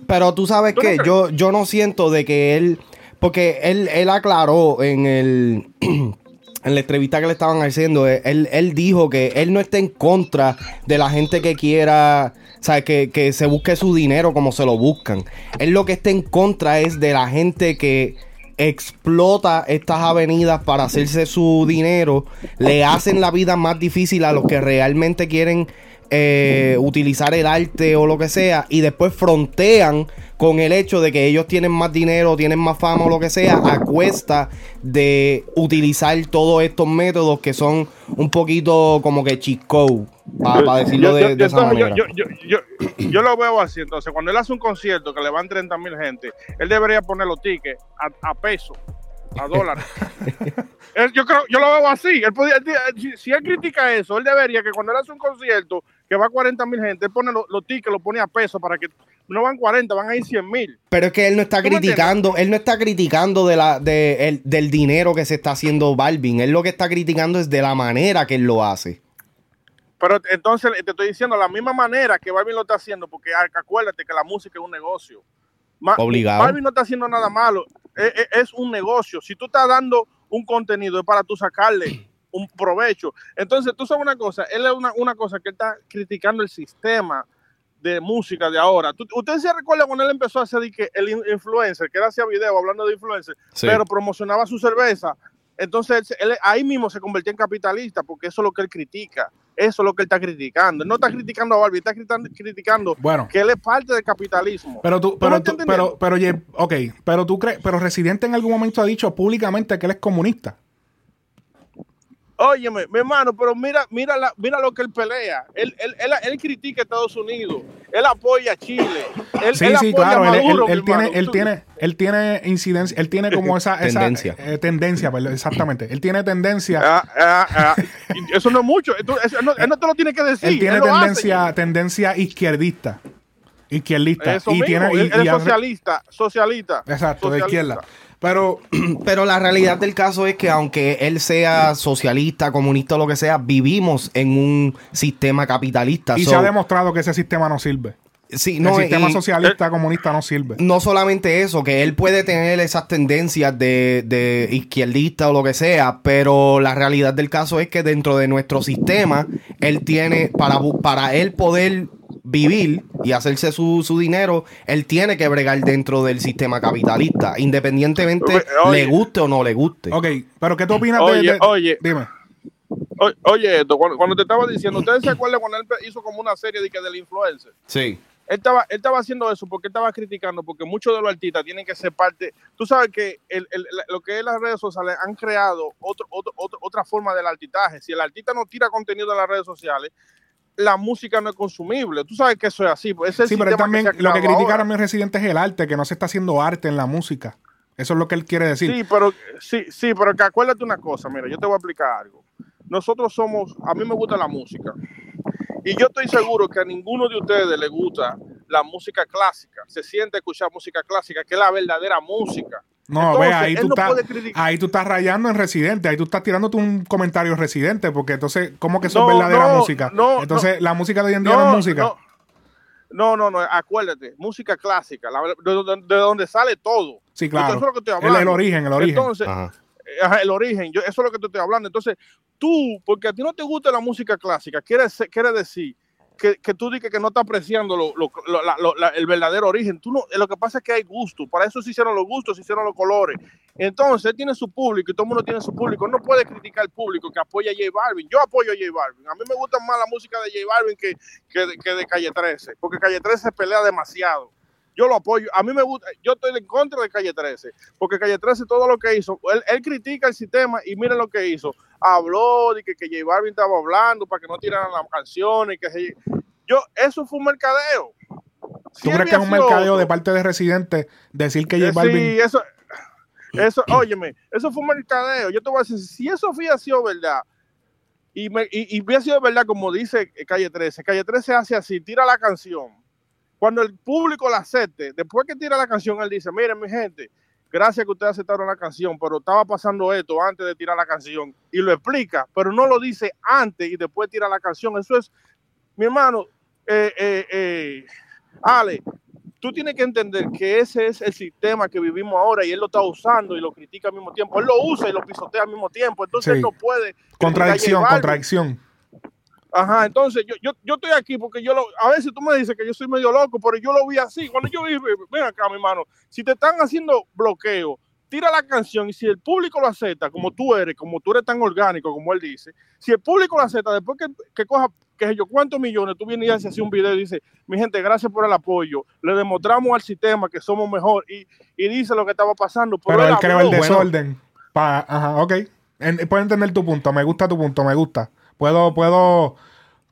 pero tú sabes ¿Tú no que yo, yo no siento de que él, porque él, él aclaró en el [clears throat] en la entrevista que le estaban haciendo, él, él dijo que él no está en contra de la gente que quiera, o sea, que, que se busque su dinero como se lo buscan. Él lo que está en contra es de la gente que explota estas avenidas para hacerse su dinero, le hacen la vida más difícil a los que realmente quieren eh, utilizar el arte o lo que sea y después frontean con el hecho de que ellos tienen más dinero, tienen más fama o lo que sea a cuesta de utilizar todos estos métodos que son un poquito como que chico para decirlo Yo- de, yo- de esa manera. Yo, lo veo así. Entonces, cuando él hace un concierto que le van 30 mil gente, él debería poner los tickets a, a peso, a dólares. [laughs] Él- yo creo, yo lo veo así. Él podía- si, si él critica eso, él debería que cuando él hace un concierto que va a 40 mil gente, él pone los, los tickets, los pone a peso para que no van 40, van a ir 100 mil. Pero es que él no está ¿Tú me criticando, él no está criticando de la, de, el- del dinero que se está haciendo Balvin. Él lo que está criticando es de la manera que él lo hace. Pero entonces te estoy diciendo la misma manera que Balvin lo está haciendo, porque acuérdate que la música es un negocio. Obligado. Balvin no está haciendo nada malo, es, es- es un negocio. Si tú estás dando un contenido es para tú sacarle un provecho. Entonces, tú sabes una cosa, él es una, una cosa que él está criticando el sistema de música de ahora. ¿Tú- ¿Usted se recuerda cuando él empezó a hacer que el in- influencer, que él hacía video hablando de influencer, Sí. pero promocionaba su cerveza? Entonces, él ahí mismo se convirtió en capitalista porque eso es lo que él critica. Eso es lo que él está criticando. No está criticando a Barbie, está criticando, criticando Bueno. que él es parte del capitalismo. Pero tú, ¿Tú pero tú, pero, pero, Ye- ok, pero tú crees, pero Residente en algún momento ha dicho públicamente que él es comunista. Óyeme, mi hermano, pero mira, mira, la- mira lo que él pelea. Él, él, él, él critica a Estados Unidos. Él apoya a Chile. Él, Sí, él sí, apoya claro, a él, Maduro, él- él mi tiene, él tiene, él tiene incidencia, él tiene como esa, esa Tendencia. eh, tendencia, perdón, exactamente. Él tiene tendencia, Ah, ah, ah. Eso no es mucho. Esto- eso no- él no te lo tiene que decir. él tiene hace. tendencia, tendencia izquierdista. Izquierdista. Eso y mismo. tiene, y- él, él y socialista. Socialista. Exacto, de izquierda. Pero, [clears throat] Pero la realidad del caso es que aunque él sea socialista, comunista o lo que sea, vivimos en un sistema capitalista. y So, se ha demostrado que ese sistema no sirve. sí, no, el sistema y- socialista comunista no sirve. no solamente eso, que él puede tener esas tendencias de, de izquierdista o lo que sea, pero la realidad del caso es que dentro de nuestro sistema, él tiene, para, para él poder vivir y hacerse su, su dinero, él tiene que bregar dentro del sistema capitalista, independientemente Oye, le guste o no le guste. Ok, pero ¿qué tú opinas de- Oye, de, oye. Dime. O- Oye, esto, cuando, cuando te estaba diciendo, ¿ustedes se acuerdan cuando él hizo como una serie de que del influencer? Sí. él estaba, él estaba haciendo eso porque él estaba criticando, porque muchos de los artistas tienen que ser parte. Tú sabes que el- el- lo que es las redes sociales han creado otro, otro- otro- otra forma del artitaje. Si el artista no tira contenido en las redes sociales, la música no es consumible. Tú sabes que eso es así. pues, ese Sí, pero también, lo que creado critica ahora. también Residente es el arte, que no se está haciendo arte en la música. Eso es lo que él quiere decir. Sí, pero sí, sí, pero que acuérdate una cosa, mira, yo te voy a explicar algo. Nosotros somos, a mí me gusta la música. Y yo estoy seguro que a ninguno de ustedes le gusta la música clásica. Se siente escuchar música clásica, que es la verdadera música. No, Entonces, ve, ahí tú, no estás, ahí tú estás rayando en Residente, ahí tú estás tirándote un comentario Residente, porque entonces, ¿cómo que eso No, es verdadera no, música? no, entonces, la música de hoy en día no, es música. No, no, no, acuérdate, música clásica, la- de, de- de donde sale todo. sí, claro. Eso es lo que estoy el, el origen, el origen. Entonces, Ajá. ajá, el origen, yo, eso es lo que te estoy hablando. Entonces, tú, porque a ti no te gusta la música clásica, quiere, quiere decir que, que tú dices que no estás apreciando lo- lo- el verdadero origen. Tú no, lo que pasa es que hay gusto. Para eso se hicieron los gustos, se hicieron los colores. Entonces, él tiene su público y todo el mundo tiene su público. No puede criticar al público que apoya a J Balvin. Yo apoyo a J Balvin. A mí me gusta más la música de J Balvin que, que, que de Calle 13, porque Calle 13 pelea demasiado. Yo lo apoyo. A mí me gusta, yo estoy en contra de Calle 13, porque Calle 13 todo lo que hizo, él, él critica el sistema y miren lo que hizo. Habló de que, que J Balvin estaba hablando para que no tiraran las canciones. Que se- yo, eso fue un mercadeo. Si ¿Tú crees que es un mercadeo otro- de parte de Residente decir que J eh, Balvin... Sí, eso, eso, óyeme, eso fue un mercadeo. Yo te voy a decir, si eso hubiera sido verdad, y, me, y, y hubiera sido verdad, como dice Calle 13, Calle 13 hace así, tira la canción. Cuando el público la acepte, después que tira la canción, él dice, miren mi gente, gracias que ustedes aceptaron la canción, pero estaba pasando esto antes de tirar la canción. Y lo explica, pero no lo dice antes y después tira la canción. Eso es, mi hermano, eh, eh, eh, Ale, tú tienes que entender que ese es el sistema que vivimos ahora y él lo está usando y lo critica al mismo tiempo. Él lo usa y lo pisotea al mismo tiempo. Entonces Sí. él no puede. Contradicción, contradicción. Ajá, entonces yo, yo, yo estoy aquí porque yo lo, a veces tú me dices que yo soy medio loco, pero yo lo vi así. Cuando yo vi, ven acá, mi hermano, si te están haciendo bloqueo, tira la canción y si el público lo acepta, como tú eres, como tú eres tan orgánico, como él dice, si el público lo acepta, después que, que coja, que sé yo, cuántos millones, tú vienes y haces así un video y dices, mi gente, gracias por el apoyo, le demostramos al sistema que somos mejor y, y dice lo que estaba pasando. Pero él creó el desorden. Pa- ajá, ok. En- puedo entender tu punto. Me gusta tu punto, me gusta. Puedo, puedo,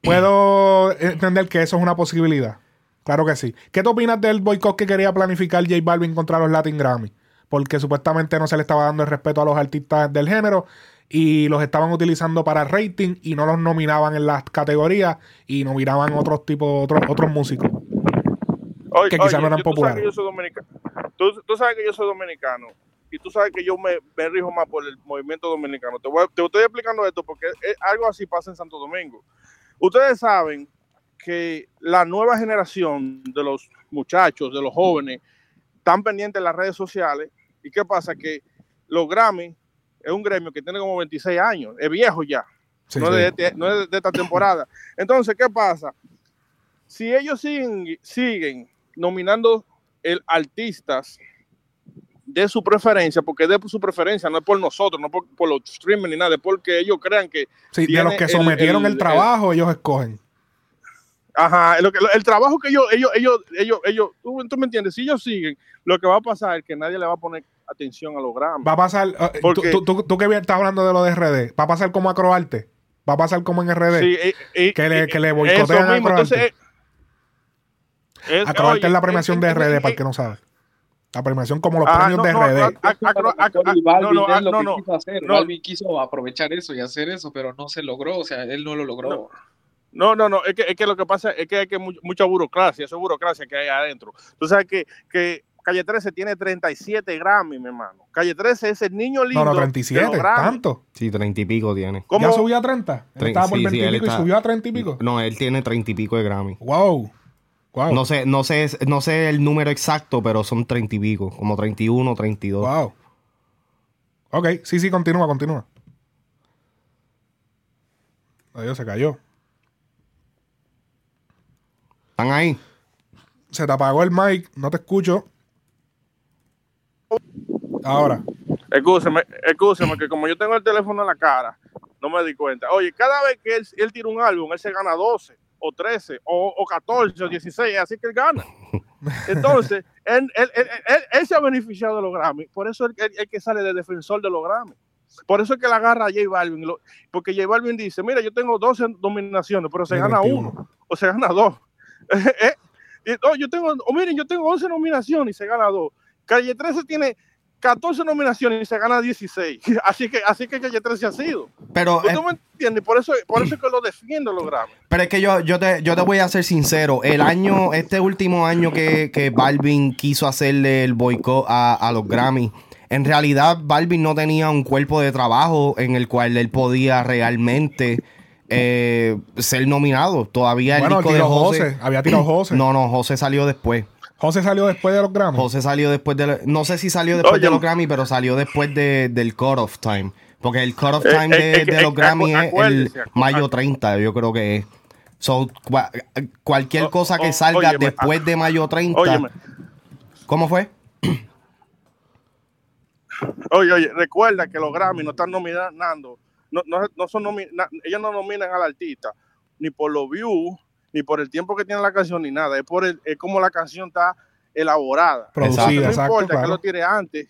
puedo entender que eso es una posibilidad. Claro que sí. ¿Qué te opinas del boicot que quería planificar J Balvin contra los Latin Grammy? Porque supuestamente no se le estaba dando el respeto a los artistas del género y los estaban utilizando para rating y no los nominaban en las categorías y nominaban otros tipos, otros, otros músicos. Oye, que quizás no eran populares. Tú, tú sabes que yo soy dominicano y tú sabes que yo me, me rijo más por el movimiento dominicano. Te, voy te estoy explicando esto porque es- algo así pasa en Santo Domingo. Ustedes saben que la nueva generación de los muchachos, de los jóvenes, están pendientes de las redes sociales. ¿Y qué pasa? Que los Grammy es un gremio que tiene como 26 años, es viejo ya Sí, no, sí. de, este- no es de esta temporada. Entonces, ¿qué pasa? Si ellos siguen, siguen nominando el, artistas de su preferencia, porque es de su preferencia, no es por nosotros, no por, por los streaming ni nada, es porque ellos crean que... Sí, de los que sometieron el, el- trabajo, ellos escogen. Ajá, lo que- el, trabajo que ellos, ellos, ellos, ellos, ellos tú, tú me entiendes, si ellos siguen, lo que va a pasar es que nadie le va a poner atención a los Grammy. Va a pasar. eh, Porque- tú, tú, tú- que bien estás hablando de lo de RD, va a pasar como Acroarte. Va a pasar como en RD. Sí, eh, eh, que le- eh, que le boicotean a mismo, Acroarte. entonces, eh, es- Acroarte oye, es la premiación de eh, RD, eh, para el que no sabe. La premiación como los Ah, premios no, de no, RD. ah, ah, ah, Y no, no, no, que no. quiso hacer. No. Balvin quiso aprovechar eso y hacer eso, pero no se logró. O sea, él no lo logró. No, no, no, es que, es que lo que pasa es que hay que mu- mucha burocracia, eso es burocracia que hay adentro. Tú sabes que, que Calle 13 tiene 37 Grammy, mi hermano. Calle 13 es el niño lindo. No, no, de 37. los Grammy. ¿Tanto? Sí, treinta y pico tiene. ¿Cómo? ¿Ya subió a 30? Él Tre- estaba por sí, 20 sí, y pico y está- subió a 30 y pico. No, él tiene treinta y pico de Grammy. Wow. Wow. No sé, no sé, no sé el número exacto, pero son treinta y pico, como 31, 32. Wow. Ok, sí, sí, continúa, continúa. Adiós, se cayó. ¿Están ahí? Se te apagó el mic, no te escucho. Ahora. Escúcheme, escúcheme, que como yo tengo el teléfono en la cara, no me di cuenta. Oye, cada vez que él, él tira un álbum, él se gana 12, o 13, o, o 14, o 16, así que él gana. [laughs] Entonces, él, él- él- él- se ha beneficiado de los Grammy, por eso es el, el que sale de defensor de los Grammy. Por eso es que la agarra a J Balvin, lo- porque J Balvin dice, mira, yo tengo 12 nominaciones, pero se gana 21. uno, o se gana dos. [laughs] Eh, oh, yo tengo, o miren, yo tengo 11 nominaciones y se gana dos. Calle 13 tiene 14 nominaciones y se gana 16. [laughs] Así que, así que Calle 13 ha sido. Pero, ¿Tú eh, me entiendes? Por eso, por eso es que lo defiendo los Grammy. pero es que yo, yo, te, yo te voy a ser sincero. El año, este último año que, que Balvin quiso hacerle el boicot a, a los Grammy, en realidad Balvin no tenía un cuerpo de trabajo en el cual él podía realmente eh, ser nominado. Todavía el Bueno, disco de. José, había tirado José. [clears throat] No, no, José salió después. José salió después de los Grammys. José salió después de. No sé si salió después Oye, de los Grammy, pero salió después de, del cut off time. Porque el cut off Eh, time eh, de, eh, de eh, los Grammy es el mayo 30, yo creo que es. So, cua- cualquier O- cosa que o- salga óyeme, después de mayo 30. Óyeme, ¿Cómo fue? [clears throat] oye, oye, recuerda que los Grammy no están nominando, no, no, no son nomi- na- ellos no nominan al artista, ni por los views, ni por el tiempo que tiene la canción, ni nada, es por el, es como la canción está elaborada. Producida, no exacto, importa claro. que lo tire antes,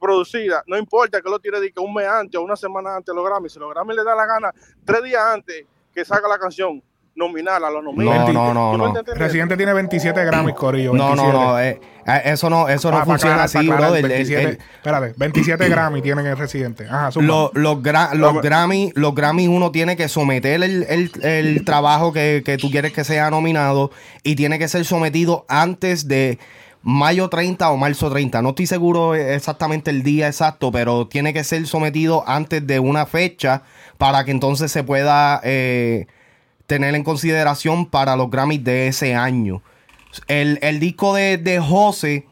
producida, no importa que lo tire de que un mes antes o una semana antes los Grammy, si los Grammy le da la gana tres días antes que salga la canción, nominarla, lo nominan. No, no, no, ¿Tú me no. Residente tiene 27 Grammys, Corillo. No, no, 27. no. eh, eh, eso no, eso no Ah, funciona aclarar, así, pa' aclarar, brother. El- 27, el- espérate, 27 [clears throat] Grammy tienen el Residente. Ajá, los, gra- los. Grammy, los Grammy uno tiene que someter el, el- el trabajo que, que tú quieres que sea nominado y tiene que ser sometido antes de mayo 30 o marzo 30. No estoy seguro exactamente el día exacto, pero tiene que ser sometido antes de una fecha para que entonces se pueda eh, tener en consideración para los Grammys de ese año. El, el disco de, de José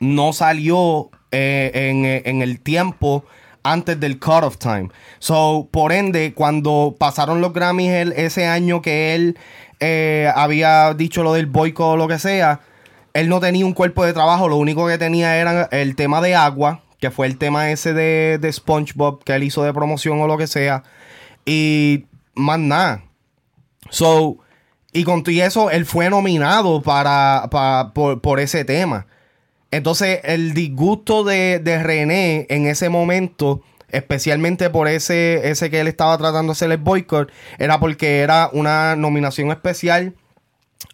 no salió eh, en, eh, en el tiempo antes del cut-off time. So, por ende, cuando pasaron los Grammys el- ese año que él eh, había dicho lo del boicot o lo que sea, él no tenía un cuerpo de trabajo, lo único que tenía era el tema de agua, que fue el tema ese de, de SpongeBob que él hizo de promoción o lo que sea, y más nada. So, y con todo eso, él fue nominado para, pa- por, por ese tema. Entonces, el disgusto de, de René en ese momento, especialmente por ese, ese que él estaba tratando de hacer el boicot, era porque era una nominación especial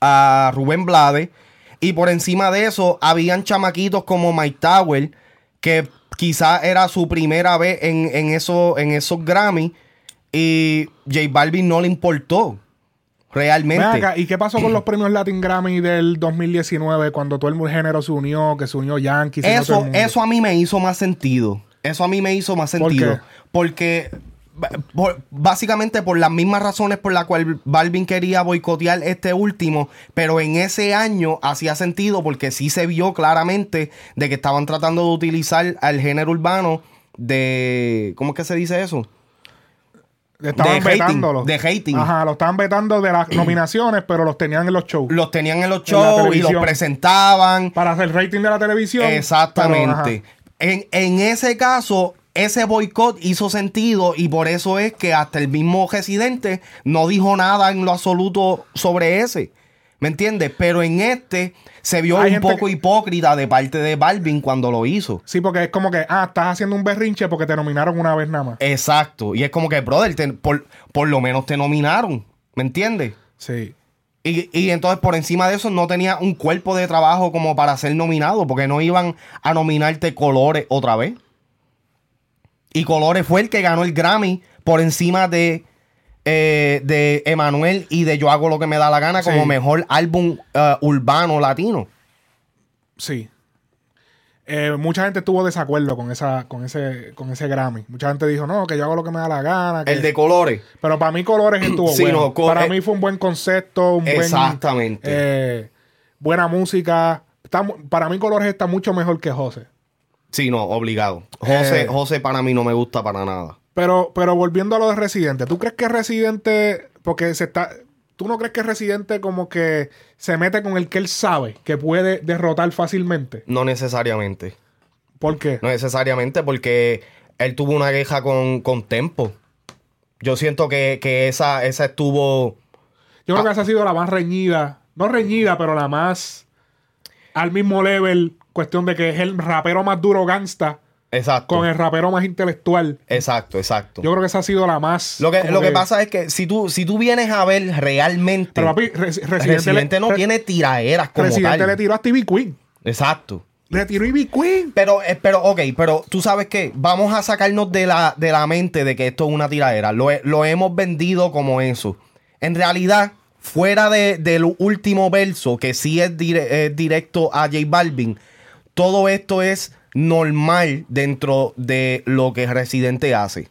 a Rubén Blade. Y por encima de eso, habían chamaquitos como Mike Tower, que quizá era su primera vez en, en, eso, en esos Grammy. Y J Balvin no le importó. Realmente. acá, ¿y qué pasó con los premios Latin Grammy del 2019 cuando todo el género se unió, que se unió Yankee? se unió todo Eso, eso a mí me hizo más sentido. Eso a mí me hizo más ¿Por sentido. qué? Porque por- básicamente por las mismas razones por las cuales Balvin quería boicotear este último, pero en ese año hacía sentido porque sí se vio claramente de que estaban tratando de utilizar al género urbano de... ¿Cómo es que se dice eso? Estaban de hating, vetándolo. de hating. Ajá, lo estaban vetando de las nominaciones, pero los tenían en los shows. Los tenían en los En shows y los presentaban. Para hacer rating de la televisión. Exactamente. En, en ese caso, ese boicot hizo sentido y por eso es que hasta el mismo residente no dijo nada en lo absoluto sobre ese. ¿Me entiendes? Pero en este se vio Hay un poco que- hipócrita de parte de Balvin cuando lo hizo. Sí, porque es como que, ah, estás haciendo un berrinche porque te nominaron una vez nada más. Exacto. Y es como que, brother, te- por, por lo menos te nominaron. ¿Me entiendes? Sí. Y, y entonces por encima de eso no tenía un cuerpo de trabajo como para ser nominado, porque no iban a nominarte Colores otra vez. Y Colores fue el que ganó el Grammy por encima de, eh, de Emanuel y de Yo hago lo que me da la gana como Sí. mejor álbum eh, urbano latino. Sí. Eh, mucha gente estuvo desacuerdo con esa, con ese, con ese Grammy. Mucha gente dijo, no, que yo hago lo que me da la gana. que- El de Colores. Pero para mí Colores [clears throat] estuvo Sí, bueno. no, co- para eh, mí fue un buen concepto, un buen, Exactamente. eh, buena música. Está mu- para mí Colores está mucho mejor que José. Sí, no, obligado. José, Eh. José para mí no me gusta para nada. Pero, pero volviendo a lo de Residente, ¿tú crees que Residente, porque se está, tú no crees que Residente como que se mete con el que él sabe que puede derrotar fácilmente? No necesariamente. ¿Por qué? No necesariamente porque él tuvo una queja con, con Tempo. Yo siento que, que esa, esa estuvo. Yo creo Ah. que esa ha sido la más reñida, no reñida, pero la más al mismo level, cuestión de que es el rapero más duro gangsta Exacto. con el rapero más intelectual. Exacto, exacto. Yo creo que esa ha sido la más. lo que, lo que pasa es que si tú, si tú vienes a ver realmente. Pero papi, Res- Residente, Residente le- no tiene tiraeras como Residente tal. le tiró a Stevie Queen. Exacto. Le tiró a Ivy Queen. Pero, eh, pero, ok, pero tú sabes que vamos a sacarnos de la, de la mente de que esto es una tiradera. Lo, lo hemos vendido como eso. En realidad, fuera de- del último verso, que sí es, dire- es directo a J Balvin, todo esto es normal dentro de lo que Residente hace.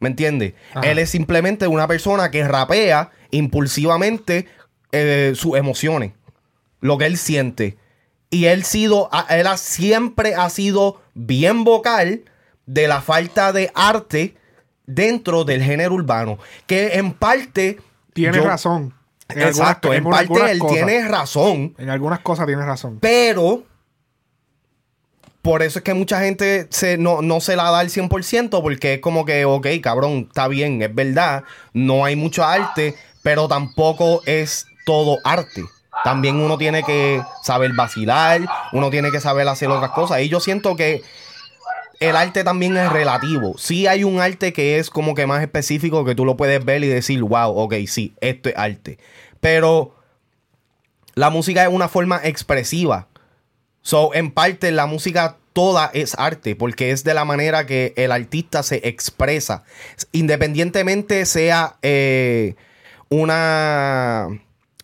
¿Me entiendes? Él es simplemente una persona que rapea impulsivamente eh, sus emociones, lo que él siente. Y él, sido, él ha- siempre ha sido bien vocal de la falta de arte dentro del género urbano. Que en parte. Tiene yo- razón. En Exacto, algunas- en en parte él cosas. tiene razón. En algunas cosas tiene razón. Pero por eso es que mucha gente se, no, no se la da al 100% porque es como que, ok, cabrón, está bien, es verdad, no hay mucho arte, pero tampoco es todo arte. También uno tiene que saber vacilar, uno tiene que saber hacer otras cosas. Y yo siento que el arte también es relativo. Sí hay un arte que es como que más específico que tú lo puedes ver y decir, wow, ok, sí, esto es arte. Pero la música es una forma expresiva. So, en parte, la música toda es arte, porque es de la manera que el artista se expresa. Independientemente sea eh, una.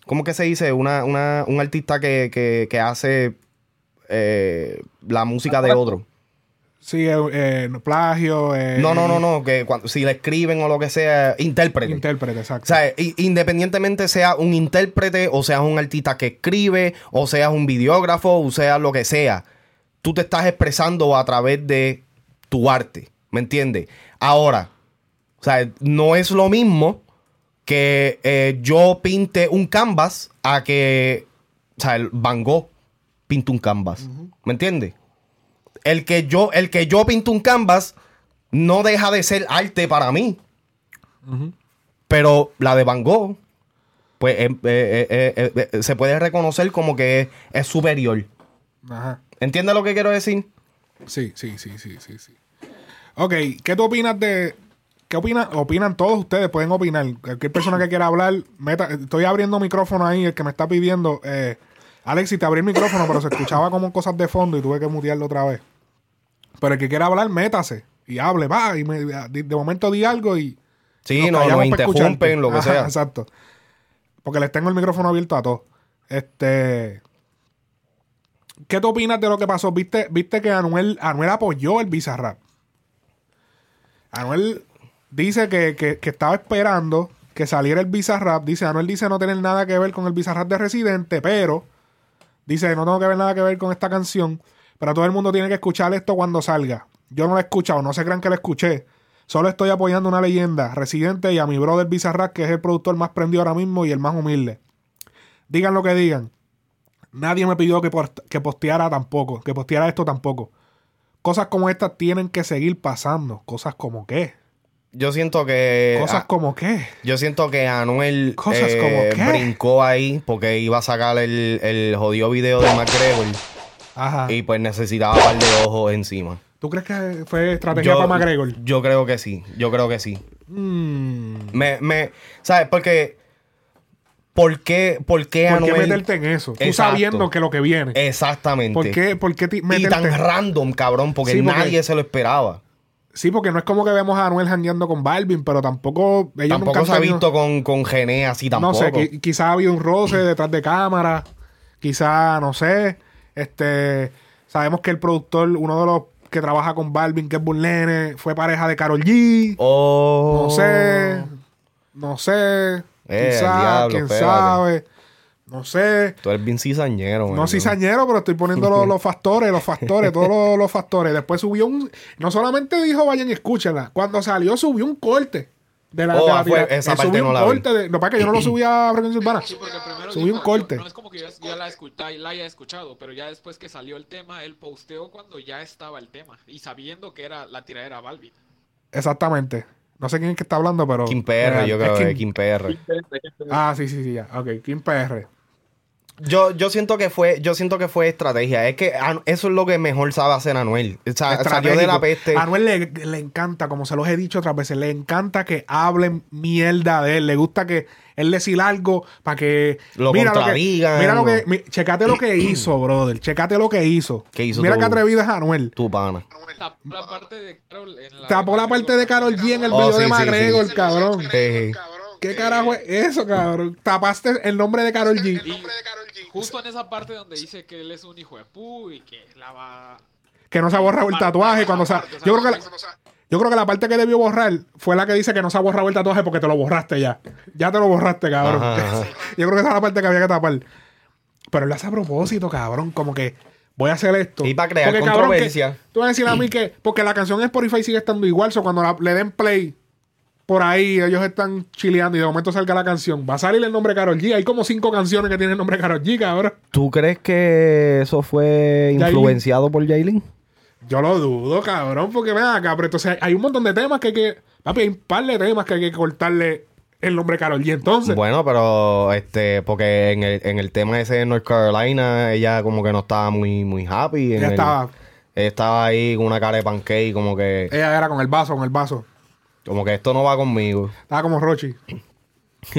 ¿Cómo que se dice? Una, una- un artista que, que- que hace eh, la música de otro. Sí, eh, eh, plagio. eh, No, no, no, no. Que cuando, si le escriben o lo que sea, intérprete. Intérprete, exacto. O sea, independientemente sea un intérprete o seas un artista que escribe o seas un videógrafo o seas lo que sea, tú te estás expresando a través de tu arte, ¿me entiendes? Ahora, o sea, no es lo mismo que eh, yo pinte un canvas a que, o sea, el Van Gogh pinte un canvas, ¿me entiendes? El que yo, el que yo pinto un canvas no deja de ser arte para mí. Pero la de Van Gogh, pues eh, eh, eh, eh, eh, se puede reconocer como que es, es superior. Ajá. ¿Entiendes lo que quiero decir? Sí, sí, sí, sí, sí, sí. Ok, ¿qué tú opinas de... ¿Qué opinan? Opinan todos ustedes, pueden opinar. Cualquier persona que quiera hablar, meta, estoy abriendo micrófono ahí, el que me está pidiendo. Eh, Alexis, te abrí el micrófono, pero se escuchaba como cosas de fondo y tuve que mutearlo otra vez. Pero el que quiera hablar, métase y hable, va, y me- de, de momento di algo y... Sí, nos no, pa' interrumpen, lo que Ajá, sea. Exacto. Porque les tengo el micrófono abierto a todos. Este... ¿Qué tú opinas de lo que pasó? ¿Viste, viste que Anuel, Anuel apoyó el Bizarrap? Anuel dice que, que- que estaba esperando que saliera el Bizarrap. Dice, Anuel dice no tener nada que ver con el Bizarrap de Residente, pero dice, no tengo que ver nada que ver con esta canción, pero todo el mundo tiene que escuchar esto cuando salga. Yo no lo he escuchado, no se crean que lo escuché. Solo estoy apoyando una leyenda, Residente, y a mi brother Bizarrap, que es el productor más prendido ahora mismo y el más humilde. Digan lo que digan. Nadie me pidió que, que posteara tampoco, que posteara esto tampoco. Cosas como estas tienen que seguir pasando. Cosas como qué. Yo siento que. Cosas como qué. yo siento que Anuel Cosas eh, como qué. brincó ahí porque iba a sacar el, el jodido video de McGregor Ajá. y pues necesitaba un par de ojos encima. ¿Tú crees que fue estrategia para McGregor? Yo creo que sí, yo creo que sí. Mm. Me, me, ¿sabes? Porque. ¿Por qué, por qué ¿Por qué Anuel- meterte en eso? Tú sabiendo que lo que viene. Exactamente. ¿Por qué, por qué Y tan random, cabrón, porque, Sí, porque- nadie se lo esperaba. Sí, porque no es como que vemos a Anuel jangueando con Balvin, pero tampoco... Ellos nunca Tampoco han se ha visto con, con Gené así tampoco. No sé, qui- quizá ha habido un roce detrás de cámara. Quizá, no sé. Este... Sabemos que el productor, uno de los que trabaja con Balvin, que es Burlene, fue pareja de Carol G. Oh. No sé. No sé. Eh, quizá, diablo, quién sabe. No sé. Tú eres bien cizañero, No cizañero, pero estoy poniendo los, los factores, los factores, todos los, los factores. Después subió un. No solamente dijo vayan y escúchenla. Cuando salió, subió un corte. De la, Oh, de la fue- esa parte subió no un la vi. corte. De, lo que pasa es que yo no lo subí a Frecuencia Urbana. Sí, Subí dijo, un corte. yo- no es como que yo ya la, escucha- la haya escuchado, pero ya después que salió el tema, él posteó cuando ya estaba el tema y sabiendo que era la tiradera Balvin. Exactamente. No sé quién es que está hablando, pero. Kim PR, yo Es creo que Kim- es Kim PR. Ah, sí, sí, sí, ya. Ok, Kim PR. Yo, yo siento que fue, yo siento que fue estrategia. Es que eso es lo que mejor sabe hacer Anuel. O sea, salió de la peste. A Anuel le, le encanta, como se los he dicho otras veces, le encanta que hablen mierda de él. Le gusta que él decir algo para que Lo mira lo que, mira lo que, mi- checate lo que [clears throat] hizo, brother. Checate lo que hizo. ¿Qué hizo mira tu- qué atrevido es Anuel. Tu pana. Tapó la parte de Carol en la Tapó la parte de Carol G en el Oh, video sí, de sí, McGregor, sí. cabrón. ¿Qué carajo es eso, cabrón? Tapaste el nombre de Carol G. Justo en esa parte donde dice que él es un hijo de pu y que la va... que no se ha borrado el tatuaje. Cuando se ha- yo, creo que la, yo creo que la parte que debió borrar fue la que dice que no se ha borrado el tatuaje porque te lo borraste ya. Ya te lo borraste, cabrón. Ajá, ajá. [laughs] yo creo que esa es la parte que había que tapar. Pero él lo hace a propósito, cabrón. Como que voy a hacer esto. Y para crear cabrón, que- controversia. tú vas a decir a mí que. Porque la canción en Spotify sigue estando igual. So cuando la- le den play por ahí, ellos están chileando y de momento salga la canción. Va a salir el nombre Karol G. Hay como cinco canciones que tienen el nombre Karol G, cabrón. ¿Tú crees que eso fue influenciado por Jailin? Yo lo dudo, cabrón, porque ven acá, pero entonces hay un montón de temas que hay que. Papi, hay un par de temas que hay que cortarle el nombre Karol G. Entonces, Bueno, pero este, porque en el, en el tema ese de North Carolina, ella como que no estaba muy, muy happy. en Ella el- estaba- ella estaba ahí con una cara de pancake, como que, ella era con el vaso, con el vaso. Como que esto no va conmigo. Estaba como Rochi. [laughs]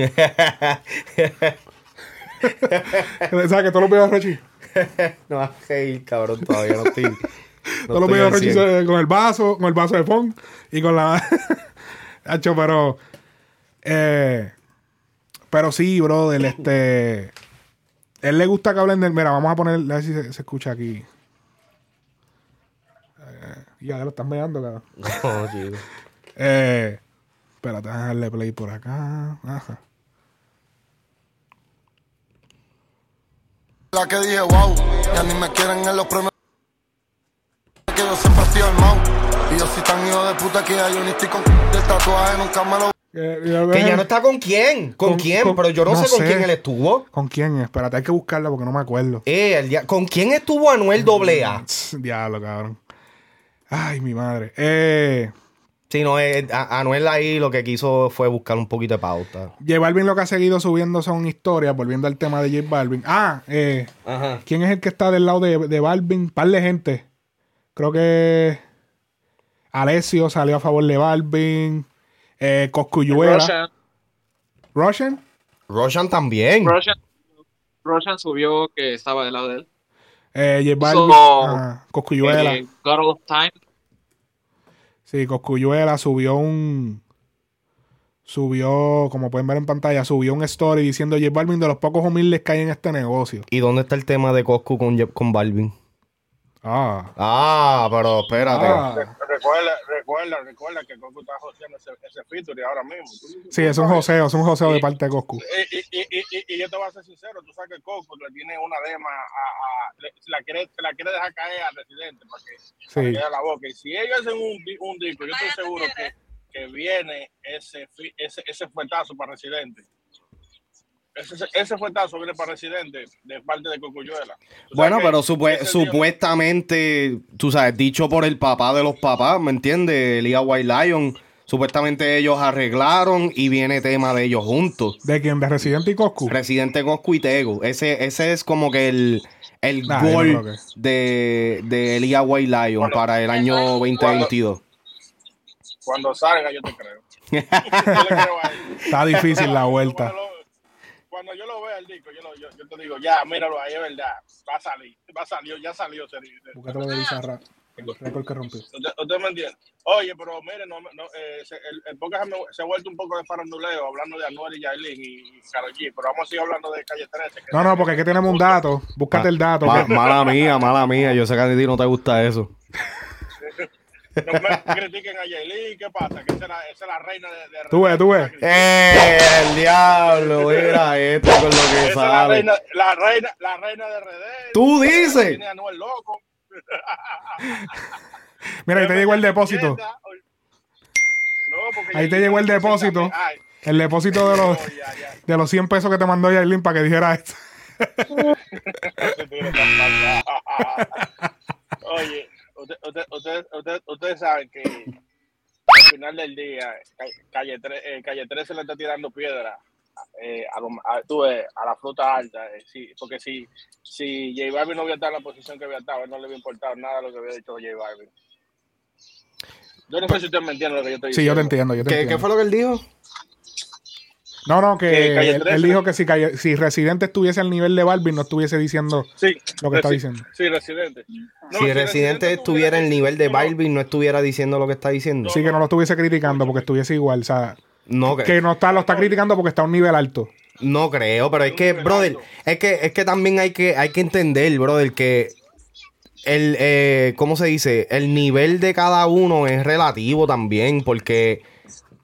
¿Sabes que todos los videos de Rochi? [laughs] no vas a reír, cabrón, todavía no estoy. no [laughs] todos los videos de Rochi 100. se- con el vaso, con el vaso de Fon y con la. Hacho, pero. Eh, pero sí, brother, este. Él le gusta que hablen del. Mira, vamos a poner. A ver si se, se escucha aquí. Eh, ya, ya lo están mirando, cabrón. No, chico. Eh, espérate, darle play por acá. Ajá. La que dije, wow, ya ni me quieren en los premios. Que yo siempre estoy armado. Y yo soy tan hijo de puta que ya yo ni estoy con del tatuaje, nunca me lo Que ya no está con quién. ¿Con, Con- quién? con- Pero yo no, no sé con sé. quién él estuvo. ¿Con quién? Espérate, hay que buscarla porque no me acuerdo. Eh, el dia- ¿Con quién estuvo Anuel AA? Diablo, cabrón. Ay, mi madre. Eh, Sí, no, eh, a- Anuel ahí lo que quiso fue buscar un poquito de pauta. J Balvin lo que ha seguido subiendo son historias, volviendo al tema de J Balvin. Ah, eh, Ajá. ¿quién es el que está del lado de, de Balvin? Par de gente. Creo que Alessio salió a favor de Balvin. Eh, Coscuyuela. Roshan, Roshan. Roshan también. Roshan, Roshan subió que estaba del lado de él. Eh, J Balvin. So, ah, Coscuyuela. Eh, God of Time. Sí, Coscuyuela subió un. Subió, como pueden ver en pantalla, subió un story diciendo J Balvin de los pocos humildes que hay en este negocio. ¿Y dónde está el tema de Coscu con, con Balvin? Ah. Ah, pero espérate. Ah. Recuerda, recuerda, recuerda que Coco está joseando ese, ese feature ahora mismo. Sí, es un joseo, es un joseo de parte de Coscu. Y, y, y, y, y yo te voy a ser sincero, tú sabes que Coco le tiene una dema a, a- le- la quiere, la quiere dejar caer al residente para que para que Sí. caiga la boca. Y si ellos hacen un, un disco, yo estoy seguro que, que viene ese, fi- ese, ese fuetazo para residente. Ese, ese fuetazo viene para residente de parte de Cocuyuela. Bueno, pero supue- ese tío- supuestamente, tú sabes, dicho por el papá de los papás, ¿me entiendes? Elia White Lion. Supuestamente ellos arreglaron y viene tema de ellos juntos. ¿De quién? ¿De Residente y Coscu? Residente Coscu y Tego. Ese, ese es como que el, el Nah, yo no gol que- de, de Elia White Lion Bueno, para el año 2022. Cuando salga, yo te creo. [laughs] Yo le creo a él. Está difícil la vuelta. Cuando, yo lo vea el disco, yo, lo- yo, yo te digo, ya, míralo ahí, es verdad. Va a salir, va a salir, ya salió. Se dice. Búscate lo de Bizarra. El récord que rompió. ¿Usted, usted me entiende? Oye, pero mire, no, no, eh, se- el, el podcast se, me- se ha vuelto un poco de faranduleo hablando de Anuel y Yailin y Karol G, pero vamos a seguir hablando de Calle 13. que- No, no, porque aquí tenemos un dato. Búscate el dato. Ma- mala mía, mala mía. Yo sé que a ti no te gusta eso. [laughs] No me critiquen a Yailin, ¿qué pasa? Que esa es la, esa es la reina de... de Tú ves, tú ves. ¡Eh! El diablo, mira esto con lo que Esa es la reina, la reina, la reina de RD. Tú dices. Tiene a Anuel loco. [laughs] Mira, ahí te llegó el depósito. No, porque Ahí te llegó el depósito. Ay, El depósito de los, no, [laughs] ya, ya. de los 100 pesos que te mandó Yailin para que dijera esto. [laughs] Oye, usted- usted- usted- usted- ustedes saben que al final del día, Ca- calle, tre- eh, calle 13 le está tirando piedra eh, a, lo- a- tú ves, a la fruta alta. eh, sí, porque si, si J Balvin no hubiera estado en la posición que había estado, él no le había importado nada lo que había dicho J Balvin. Yo no sé si usted me entiende lo que yo estoy Sí, diciendo. yo te entiendo, yo te ¿Qué, entiendo. qué fue lo que él dijo? No, no, que Que Calle él, 13. él dijo que si, Calle- si Residente estuviese al nivel de Balvin, no estuviese diciendo Sí, lo que está diciendo. Sí, residente. No, si Residente estuviera el nivel de Balvin, no estuviera diciendo lo que está diciendo. Sí, que no lo estuviese criticando porque estuviese igual. O sea, No, que- que no está, lo está criticando porque está a un nivel alto. No creo, pero es que, brother, es que, es que también hay que, hay que entender, brother, que el, eh, ¿cómo se dice? El nivel de cada uno es relativo también, porque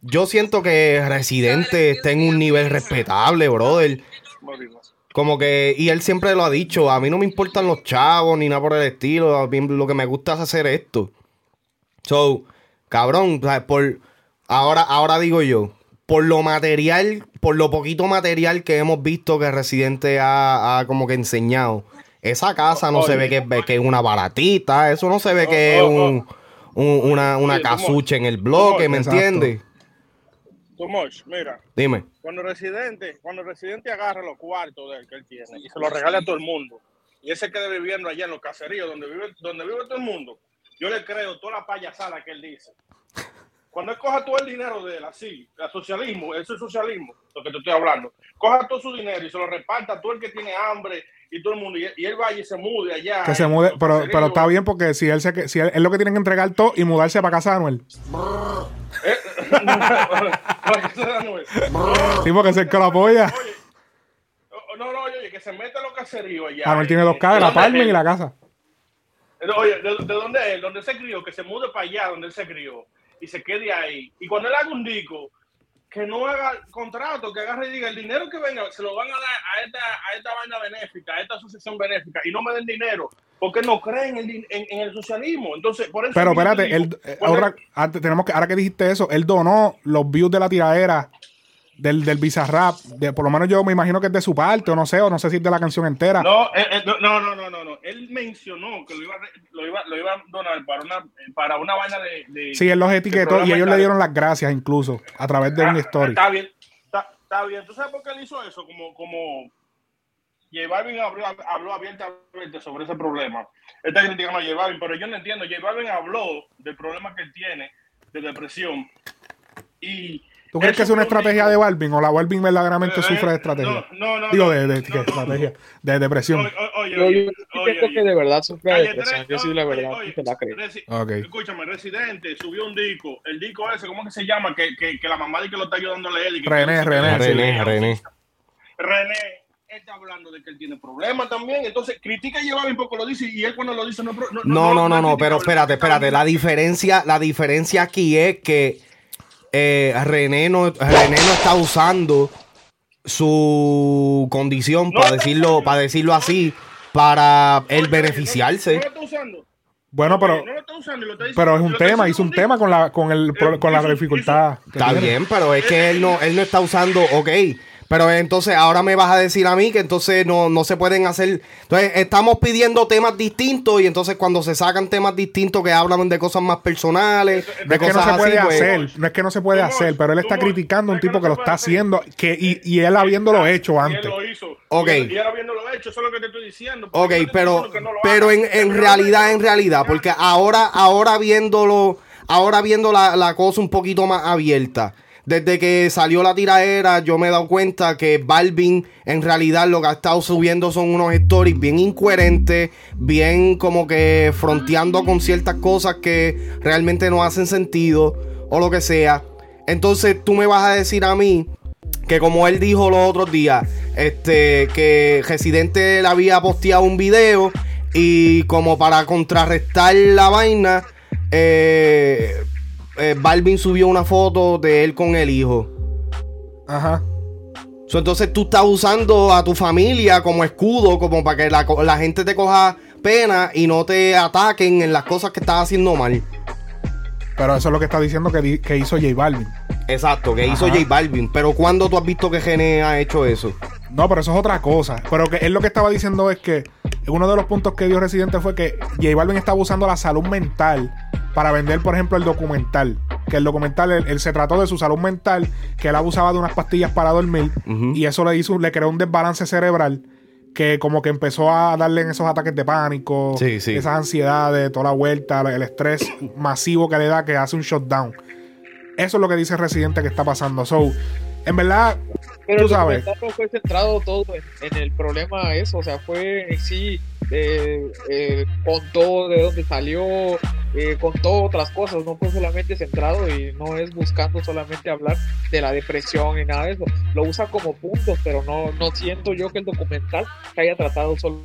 yo siento que Residente está en un nivel respetable, brother. Como que, y él siempre lo ha dicho, a mí no me importan los chavos ni nada por el estilo, a mí lo que me gusta es hacer esto. So, cabrón, por, ahora, ahora digo yo, por lo material, por lo poquito material que hemos visto que Residente ha, ha como que enseñado, esa casa no se ve que, que es una baratita, eso no se ve que es un, un- una, una casucha en el bloque, ¿me entiendes? Tomosh, mira, Dime. cuando residente, cuando residente agarra los cuartos de él que él tiene y se los regala a todo el mundo, y él se quede viviendo allá en los caseríos donde vive, donde vive todo el mundo, yo le creo toda la payasada que él dice. Cuando él coja todo el dinero de él, así, el socialismo, eso es socialismo, lo que te estoy hablando, coja todo su dinero y se lo reparta a todo el que tiene hambre y todo el mundo, y, y él vaya y se mude allá. Que se mude, pero, pero está bien porque si él se si él, él lo que tiene que entregar todo y mudarse para casa de Anuel. Eh, para se da nueve. Sí, porque es el que lo apoya. Oye, no, no, oye, que se mete a los caseríos allá. Anuel tiene dos ¿De casas, la Palmen y la casa. Oye, ¿de, de dónde es? él? ¿Dónde se crió? Que se mude para allá donde él se crió y se quede ahí. Y cuando él haga un disco, que no haga contrato, que agarre y diga, el dinero que venga se lo van a dar a esta, a esta vaina benéfica, a esta asociación benéfica, y no me den dinero, porque no creen en, el- en- en el socialismo. Entonces, por eso... Pero espérate, digo, él, ahora, antes, tenemos que, ahora que dijiste eso, él donó los views de la tiradera del, del Bizarrap. De, por lo menos yo me imagino que es de su parte, o no sé, o no sé si es de la canción entera. No, eh, eh, no, no, no, no. Él mencionó que lo iba, lo iba, lo iba a donar para una, para una vaina de... de- Sí, él los etiquetó y ellos le dieron las gracias incluso a través de Ah, una story. Está bien, está, está bien. ¿Tú sabes por qué él hizo eso? Como, como J Balvin habló, habló abiertamente sobre ese problema. Él está criticando a J Balvin, pero yo no entiendo. J Balvin habló del problema que él tiene de depresión. Y ¿Tú crees que es una estrategia de Balvin o la Balvin verdaderamente Eh, sufre de eh, estrategia? No, no, no. Digo, de, de- no, ¿qué no, estrategia? no. De depresión. Oye, oye, Yo, oye, yo sí oye, pienso oye. que de verdad sufre de depresión. 13, Yo sí, la oye, verdad, oye, sí te la creo. Resi- Ok. Escúchame, Residente subió un disco. El disco ese, ¿cómo que se llama? Que, que, que la mamá dice que lo está ayudando a leer. y que- René, que- René, René, René. René está hablando de que él tiene problemas también. Entonces, critica a Balvin porque lo dice y él cuando lo dice no. No, No, no, no, no, pero espérate, espérate. La diferencia, la diferencia aquí es que eh, René, no, René no está usando su condición, No para decirlo, para decirlo así, para él No, no, beneficiarse. No, lo está usando. Bueno, pero, No lo está usando y lo está diciendo- pero es un tema, hizo un tema con la, con el, pro- con la dificultad. Está tiene. bien, pero es que él no, él no está usando, ok. Pero entonces ahora me vas a decir a mí que entonces no, no se pueden hacer. Entonces estamos pidiendo temas distintos y entonces cuando se sacan temas distintos que hablan de cosas más personales, Eso- de No es que no cosas se puede así, pues, hacer, no es que no se puede hacer, pero él está criticando a un que tipo no que lo está hacer. haciendo que, y, y él habiéndolo hecho Y antes. él lo hizo. Ok. Y él, y habiéndolo hecho, eso es lo que te estoy diciendo. Ok, pero, diciendo pero en, en realidad, en realidad, porque ahora, ahora viéndolo, ahora viendo la, la cosa un poquito más abierta, desde que salió la tiraera, yo me he dado cuenta que Balvin en realidad lo que ha estado subiendo son unos stories bien incoherentes, bien como que fronteando con ciertas cosas que realmente no hacen sentido o lo que sea. Entonces tú me vas a decir a mí que como él dijo los otros días, este, que Residente le había posteado un video y como para contrarrestar la vaina, eh, eh, Balvin subió una foto de él con el hijo. Ajá. So, entonces tú estás usando a tu familia como escudo, como para que la, la gente te coja pena y no te ataquen en las cosas que estás haciendo mal. Pero eso es lo que está diciendo que, di- que hizo J Balvin. Exacto, que hizo. J Balvin. Pero ¿cuándo tú has visto que Gene ha hecho eso? No, pero eso es otra cosa. Pero que él lo que estaba diciendo es que uno de los puntos que dio Residente fue que J Balvin estaba usando la salud mental para vender, por ejemplo, el documental. Que el documental, él, él se trató de su salud mental, que él abusaba de unas pastillas para dormir y eso le hizo, le creó un desbalance cerebral que como que empezó a darle en esos ataques de pánico, Sí, sí. esas ansiedades, toda la vuelta, el estrés masivo que le da, que hace un shutdown. Eso es lo que dice Residente que está pasando. So, en verdad, Pero Tú el sabes. documental no fue centrado todo en, en el problema eso, o sea, fue en sí, eh, eh, contó de dónde salió, eh, contó otras cosas, no fue solamente centrado y no es buscando solamente hablar de la depresión y nada de eso, lo usa como puntos, pero no, no siento yo que el documental que haya tratado solo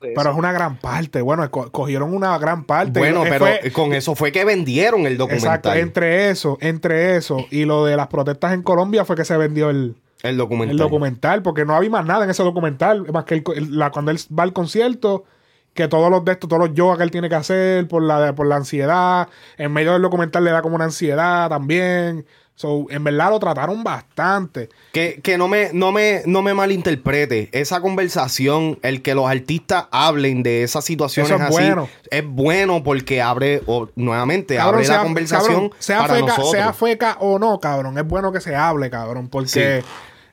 Pero eso. es una gran parte. Bueno, co- cogieron una gran parte. Bueno, pero fue- con eso fue que vendieron el documental. Exacto, entre eso, entre eso y lo de las protestas en Colombia fue que se vendió el, el documental. el documental, porque no había más nada en ese documental, más que el el- la, cuando él va al concierto, que todos los de estos, todos los yoga que él tiene que hacer por la, por la ansiedad, en medio del documental le da como una ansiedad también. So, en verdad lo trataron bastante. Que, que no me, no me, no me malinterprete. Esa conversación, el que los artistas hablen de esas situaciones Eso es así, bueno. es bueno porque abre, o, nuevamente, Cabrón, abre sea- la conversación cabrón, sea, para feca, nosotros. sea feca o no, cabrón, es bueno que se hable, cabrón, porque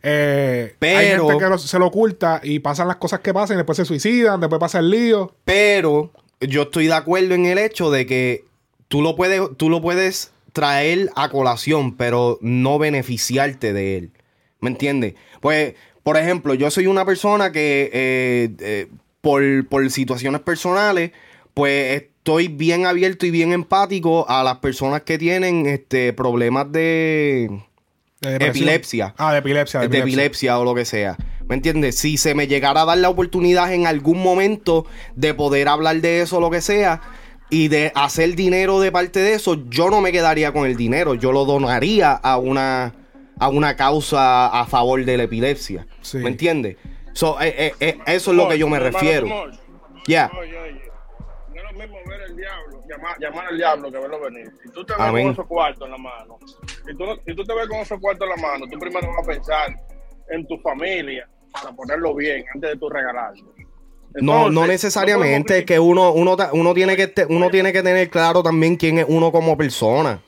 eh, hay gente que lo- se lo oculta y pasan las cosas que pasan y después se suicidan, después pasa el lío. Pero yo estoy de acuerdo en el hecho de que tú lo puedes, tú lo puedes traer a colación, pero no beneficiarte de él. ¿Me entiendes? Pues, por ejemplo, yo soy una persona que eh, eh, por, por situaciones personales, pues estoy bien abierto y bien empático a las personas que tienen este problemas de. Epilepsia. Ah, de epilepsia. De de epilepsia. epilepsia o lo que sea. ¿Me entiendes? Si se me llegara a dar la oportunidad en algún momento de poder hablar de eso o lo que sea y de hacer dinero de parte de eso, yo no me quedaría con el dinero, yo lo donaría a una a una causa a favor de la epilepsia. Sí. ¿Me entiendes? So, eh, eh, eh, eso es lo que yo me refiero. Ya. Oye, no es lo mismo ver el diablo, llamar, llamar al diablo que verlo venir. Si tú te ves Amén. con esos cuartos en la mano, si tú, si tú te ves con esos cuartos en la mano, tú primero vas a pensar en tu familia para ponerlo bien antes de tú regalarlo. No, Entonces, no necesariamente, es que uno, uno, uno, tiene que uno tiene que tener claro también quién es uno como persona.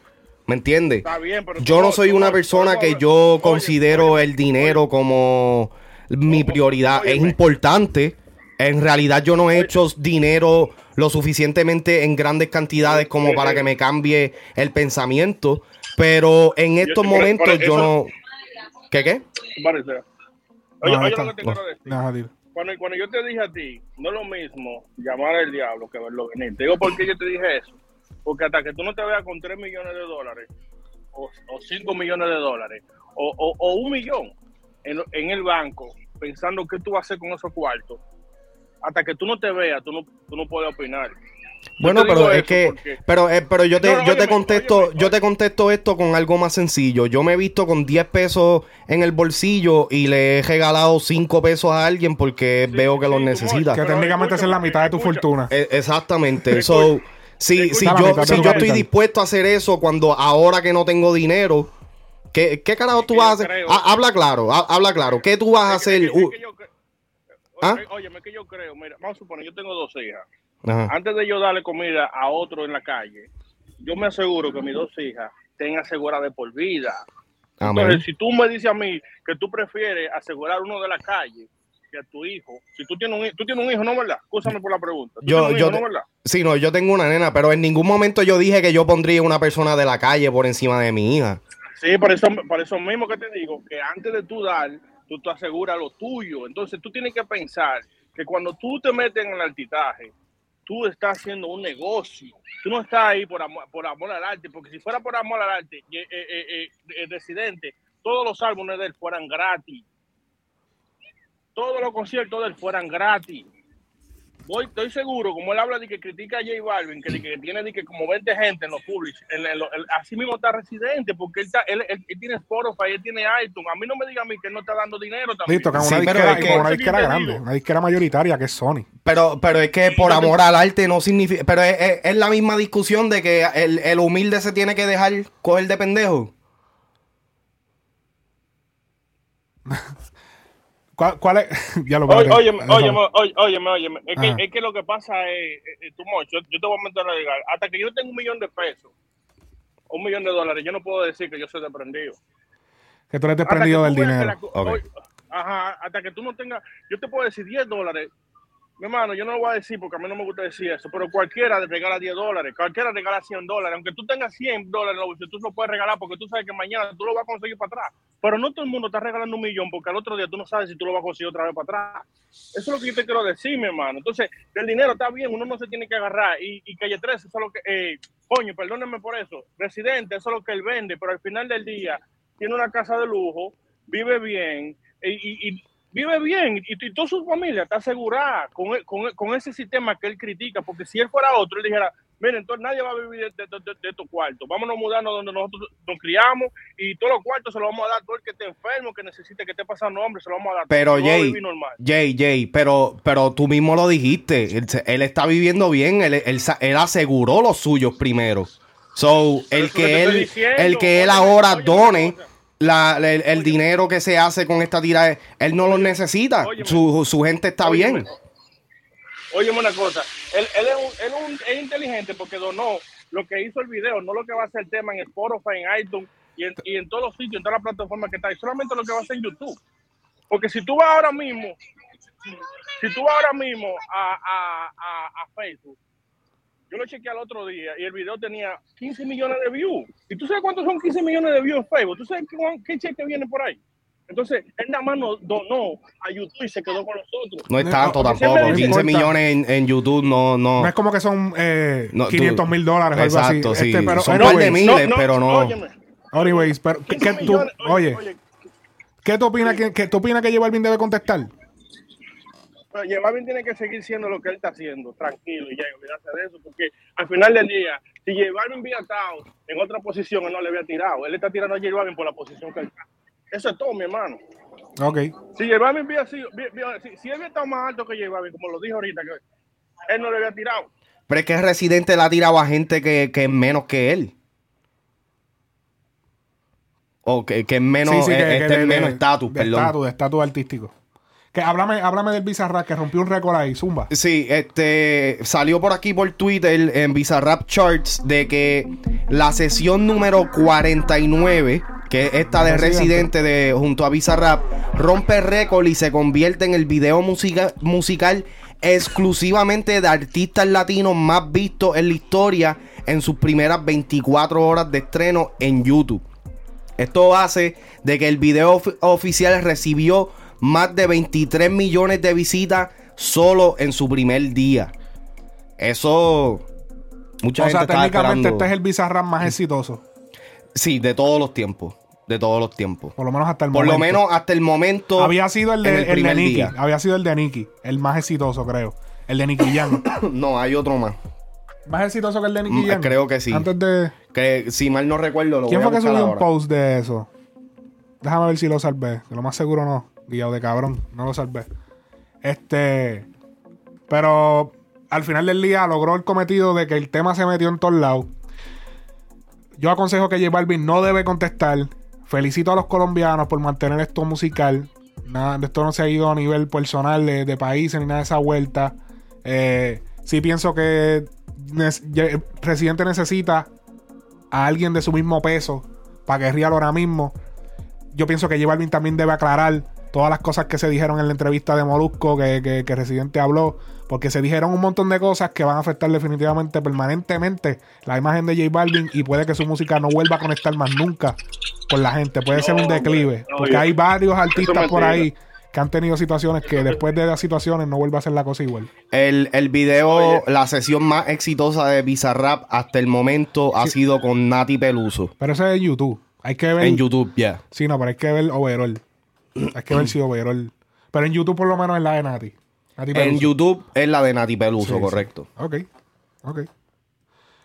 ¿Me entiendes? Está bien, pero Yo no soy una persona que yo considero el dinero como mi prioridad. Es importante. En realidad yo no he hecho dinero lo suficientemente en grandes cantidades como para que me cambie el pensamiento. Pero en estos momentos yo no... ¿Qué qué? Oye, No, oye lo que te quiero decir. Cuando, yo te dije a ti, no es lo mismo llamar al diablo que verlo venir. Te digo por qué yo te dije eso. Porque hasta que tú no te veas con 3 millones de dólares, o, o 5 millones de dólares, o un millón en, en el banco, pensando qué tú vas a hacer con esos cuartos, hasta que tú no te veas, tú no, tú no puedes opinar. Bueno, pero es que, porque- pero, eh, pero yo te, No, no, yo te óyeme, contesto, óyeme, yo te óyeme. contesto esto con algo más sencillo. Yo me he visto con 10 pesos en el bolsillo y le he regalado 5 pesos a alguien porque Sí, veo que sí, los necesita. Que técnicamente es la mitad de tu escucha. fortuna. Eh, exactamente. So, si, si yo, si yo estoy dispuesto a hacer eso cuando ahora que no tengo dinero, ¿qué, qué carajo tú vas a hacer? Ha- habla claro, ha- habla claro. ¿Qué tú vas a hacer? Uh, ¿Ah? Oye, Óyeme, es que yo creo, mira, vamos a suponer, yo tengo dos hijas. Ajá. Antes de yo darle comida a otro en la calle, yo me aseguro que mis dos hijas tengan asegurada de por vida. Amén. Entonces, si tú me dices a mí que tú prefieres asegurar uno de la calle que a tu hijo, si tú tienes un, tú tienes un hijo, ¿no verdad? Escúchame por la pregunta. ¿Tú Yo, un yo, hijo, te- ¿no verdad? sí, no, yo tengo una nena, pero en ningún momento yo dije que yo pondría una persona de la calle por encima de mi hija. Sí, por eso, por eso mismo que te digo, que antes de tú dar, tú te aseguras lo tuyo. Entonces tú tienes que pensar que cuando tú te metes en el altitaje, tú estás haciendo un negocio. Tú no estás ahí por amor, por amor al arte, porque si fuera por amor al arte, eh, eh, eh, eh, residente, todos los álbumes de él fueran gratis. Todos los conciertos de él fueran gratis. Voy, estoy seguro, como él habla de que critica a J Balvin, que, de que tiene de que como 20 gente en los publics, en, en lo- en- así mismo está Residente, porque él, está, él, él- él tiene Spotify, él tiene iTunes. A mí no me diga a mí que él no está dando dinero también. Listo, que es Sí, una pero disquera, es que- una disquera grande, una disquera mayoritaria que es Sony. Pero, pero es que por amor al arte no significa. Pero es, es- es la misma discusión de que el, el humilde se tiene que dejar coger de pendejo. [laughs] ¿Cuál, cuál es? [laughs] ya lo Oye, espérate. óyeme, óyeme, óyeme, óyeme. Es, que, es que lo que pasa es, tú, Moncho, yo, te voy a meter a legal. Hasta que yo tenga un millón de pesos, un millón de dólares, yo no puedo decir que yo soy desprendido. Que tú eres desprendido del dinero. la oye, ajá, hasta que tú no tengas, yo te puedo decir 10 dólares. Mi hermano, yo no lo voy a decir porque a mí no me gusta decir eso, pero cualquiera regala 10 dólares, cualquiera regala 100 dólares, aunque tú tengas 100 dólares, tú lo puedes regalar porque tú sabes que mañana tú lo vas a conseguir para atrás. Pero no todo el mundo está regalando un millón porque al otro día tú no sabes si tú lo vas a conseguir otra vez para atrás. Eso es lo que yo te quiero decir, mi hermano. Entonces, del dinero está bien, uno no se tiene que agarrar. Y, y Calle 13, eso es lo que, eh, coño, perdónenme por eso. Residente, eso es lo que él vende, pero al final del día tiene una casa de lujo, vive bien y vive bien y, y toda su familia está asegurada con, el- con, el- con ese sistema que él critica, porque si él fuera otro, él dijera, miren, entonces nadie va a vivir de, de- de- de estos cuartos, vámonos a mudarnos donde nosotros nos criamos y todos los cuartos se los vamos a dar a todo el que esté enfermo, que necesite, que esté pasando hambre, se lo vamos a dar. Pero Todo Jay, vivir normal. Jay, Jay, pero, pero tú mismo lo dijiste. Él, él está viviendo bien. Él, él él aseguró los suyos primero. So, Pero el que él, diciendo, el que él ahora done la, el, el dinero que se hace con esta tira, él no lo necesita. Su, su gente está bien. Óyeme una cosa, él, él es, un- él un- es inteligente porque donó lo que hizo el video, no lo que va a hacer el tema en Spotify, en iTunes y en, y en todos los sitios, en todas las plataformas que está, y solamente lo que va a hacer en YouTube. Porque si tú vas ahora mismo, si tú vas ahora mismo a, a, a, a Facebook, yo lo chequeé al otro día y el video tenía 15 millones de views. ¿Y tú sabes cuántos son 15 millones de views en Facebook? ¿Tú sabes qué, qué cheque viene por ahí? Entonces, él nada más nos donó a YouTube y se quedó con nosotros. No es tanto tampoco. dice- 15 importa. millones en, en YouTube no, no. No es como que son eh, No, tú- 500 mil dólares o algo Exacto, así. sí. Este, pero, Son un par de miles, pero no. Anyways, pero, ¿qué, 15 qué tú, millones, oye, ¿qué tú opinas que, que tú opinas que J Balvin debe contestar? Pero J Balvin tiene que seguir siendo lo que él está haciendo, tranquilo y ya, y olvidarse de eso, porque al final del día, si J Balvin hubiera estado en otra posición, él no le había tirado. Él está tirando a J Balvin por la posición que él está. Eso es todo, mi hermano. Ok. Si J Balvin hubiera sido, si, si él hubiera estado más alto que J Balvin, como lo dijo ahorita, que él no le había tirado. Pero es que el residente le ha tirado a gente que, que es menos que él. O que, que es menos, Sí, sí, eh, que- este que es menos estatus, perdón. estatus, estatus artístico. Que háblame, háblame del Bizarrap que rompió un récord ahí, Zumba. Sí, este salió por aquí por Twitter en Bizarrap Charts de que la sesión número 49, que es esta de Residente. De junto a Bizarrap, rompe récord y se convierte en el video musica- musical exclusivamente de artistas latinos más vistos en la historia en sus primeras 24 horas de estreno en YouTube. Esto hace de que el video of- oficial recibió más de 23 millones de visitas solo en su primer día. Eso mucha o gente sea, técnicamente este es el Bizarrap más exitoso. Sí, de todos los tiempos, de todos los tiempos. Por lo menos hasta el Por momento. lo menos hasta el momento Había sido el de, el de Nicky. día. Había sido el de Nicky. El más exitoso, creo. El de Nicky Jam. [coughs] No, hay otro más. más exitoso que el de Nicky Mm, Jam. creo que sí. Antes de. Que si mal no recuerdo, lo ¿Quién voy a fue que subió un post de eso? Déjame ver si lo salvé. Lo más seguro no. Guiado de cabrón. No lo salvé. Este. Pero al final del día logró el cometido de que el tema se metió en todos lados. Yo aconsejo que J Balvin no debe contestar. Felicito a los colombianos por mantener esto musical. Nada, esto no se ha ido a nivel personal de, de países ni nada de esa vuelta. Eh, sí pienso que ye- Residente necesita a alguien de su mismo peso para guerrear ahora mismo. Yo pienso que J Balvin también debe aclarar todas las cosas que se dijeron en la entrevista de Molusco que, que, que Residente habló, porque se dijeron un montón de cosas que van a afectar definitivamente, permanentemente la imagen de J Balvin y puede que su música no vuelva a conectar más nunca con la gente. Puede ser un declive, no, porque yo- hay varios artistas por ahí que han tenido situaciones que después de las situaciones no vuelve a ser la cosa igual. El, el video, Oye. la sesión más exitosa de Bizarrap hasta el momento ha sido con Nati Peluso. Pero eso es en YouTube. Hay que ver. En YouTube, ya. Sí, no, pero hay que ver overall. [clears throat] Hay que ver si overall. Pero en YouTube por lo menos es la de Nati. Nati En Peluso. YouTube es la de Nati Peluso, Sí, correcto. Ok. Ok.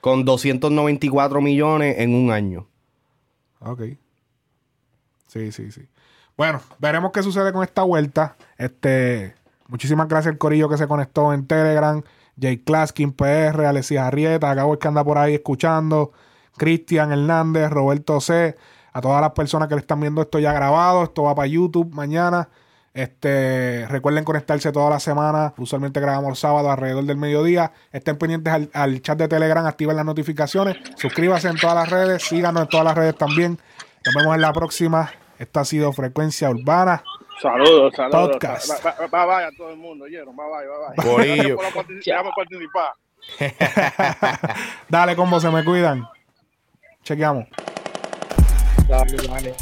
Con 294 millones en un año. Ok. Sí, sí, sí. Bueno, veremos qué sucede con esta vuelta. Este, muchísimas gracias al corillo que se conectó en Telegram. Jay Claskin PR, Alexis Arrieta, Gabo que anda por ahí escuchando, Cristian Hernández, Roberto C, a todas las personas que le están viendo esto ya grabado, esto va para YouTube mañana. Este, recuerden conectarse toda la semana. Usualmente grabamos el sábado alrededor del mediodía. Estén pendientes al, al chat de Telegram, activen las notificaciones, suscríbanse en todas las redes, síganos en todas las redes también. Nos vemos en la próxima. Esta ha sido Frecuencia Urbana. Saludos, saludos. Podcast. Bye, bye, a todo el mundo, ¿oyeron? Bye, bye, bye, participar. [laughs] Dale, combo, se me cuidan. Chequeamos. dog is on it.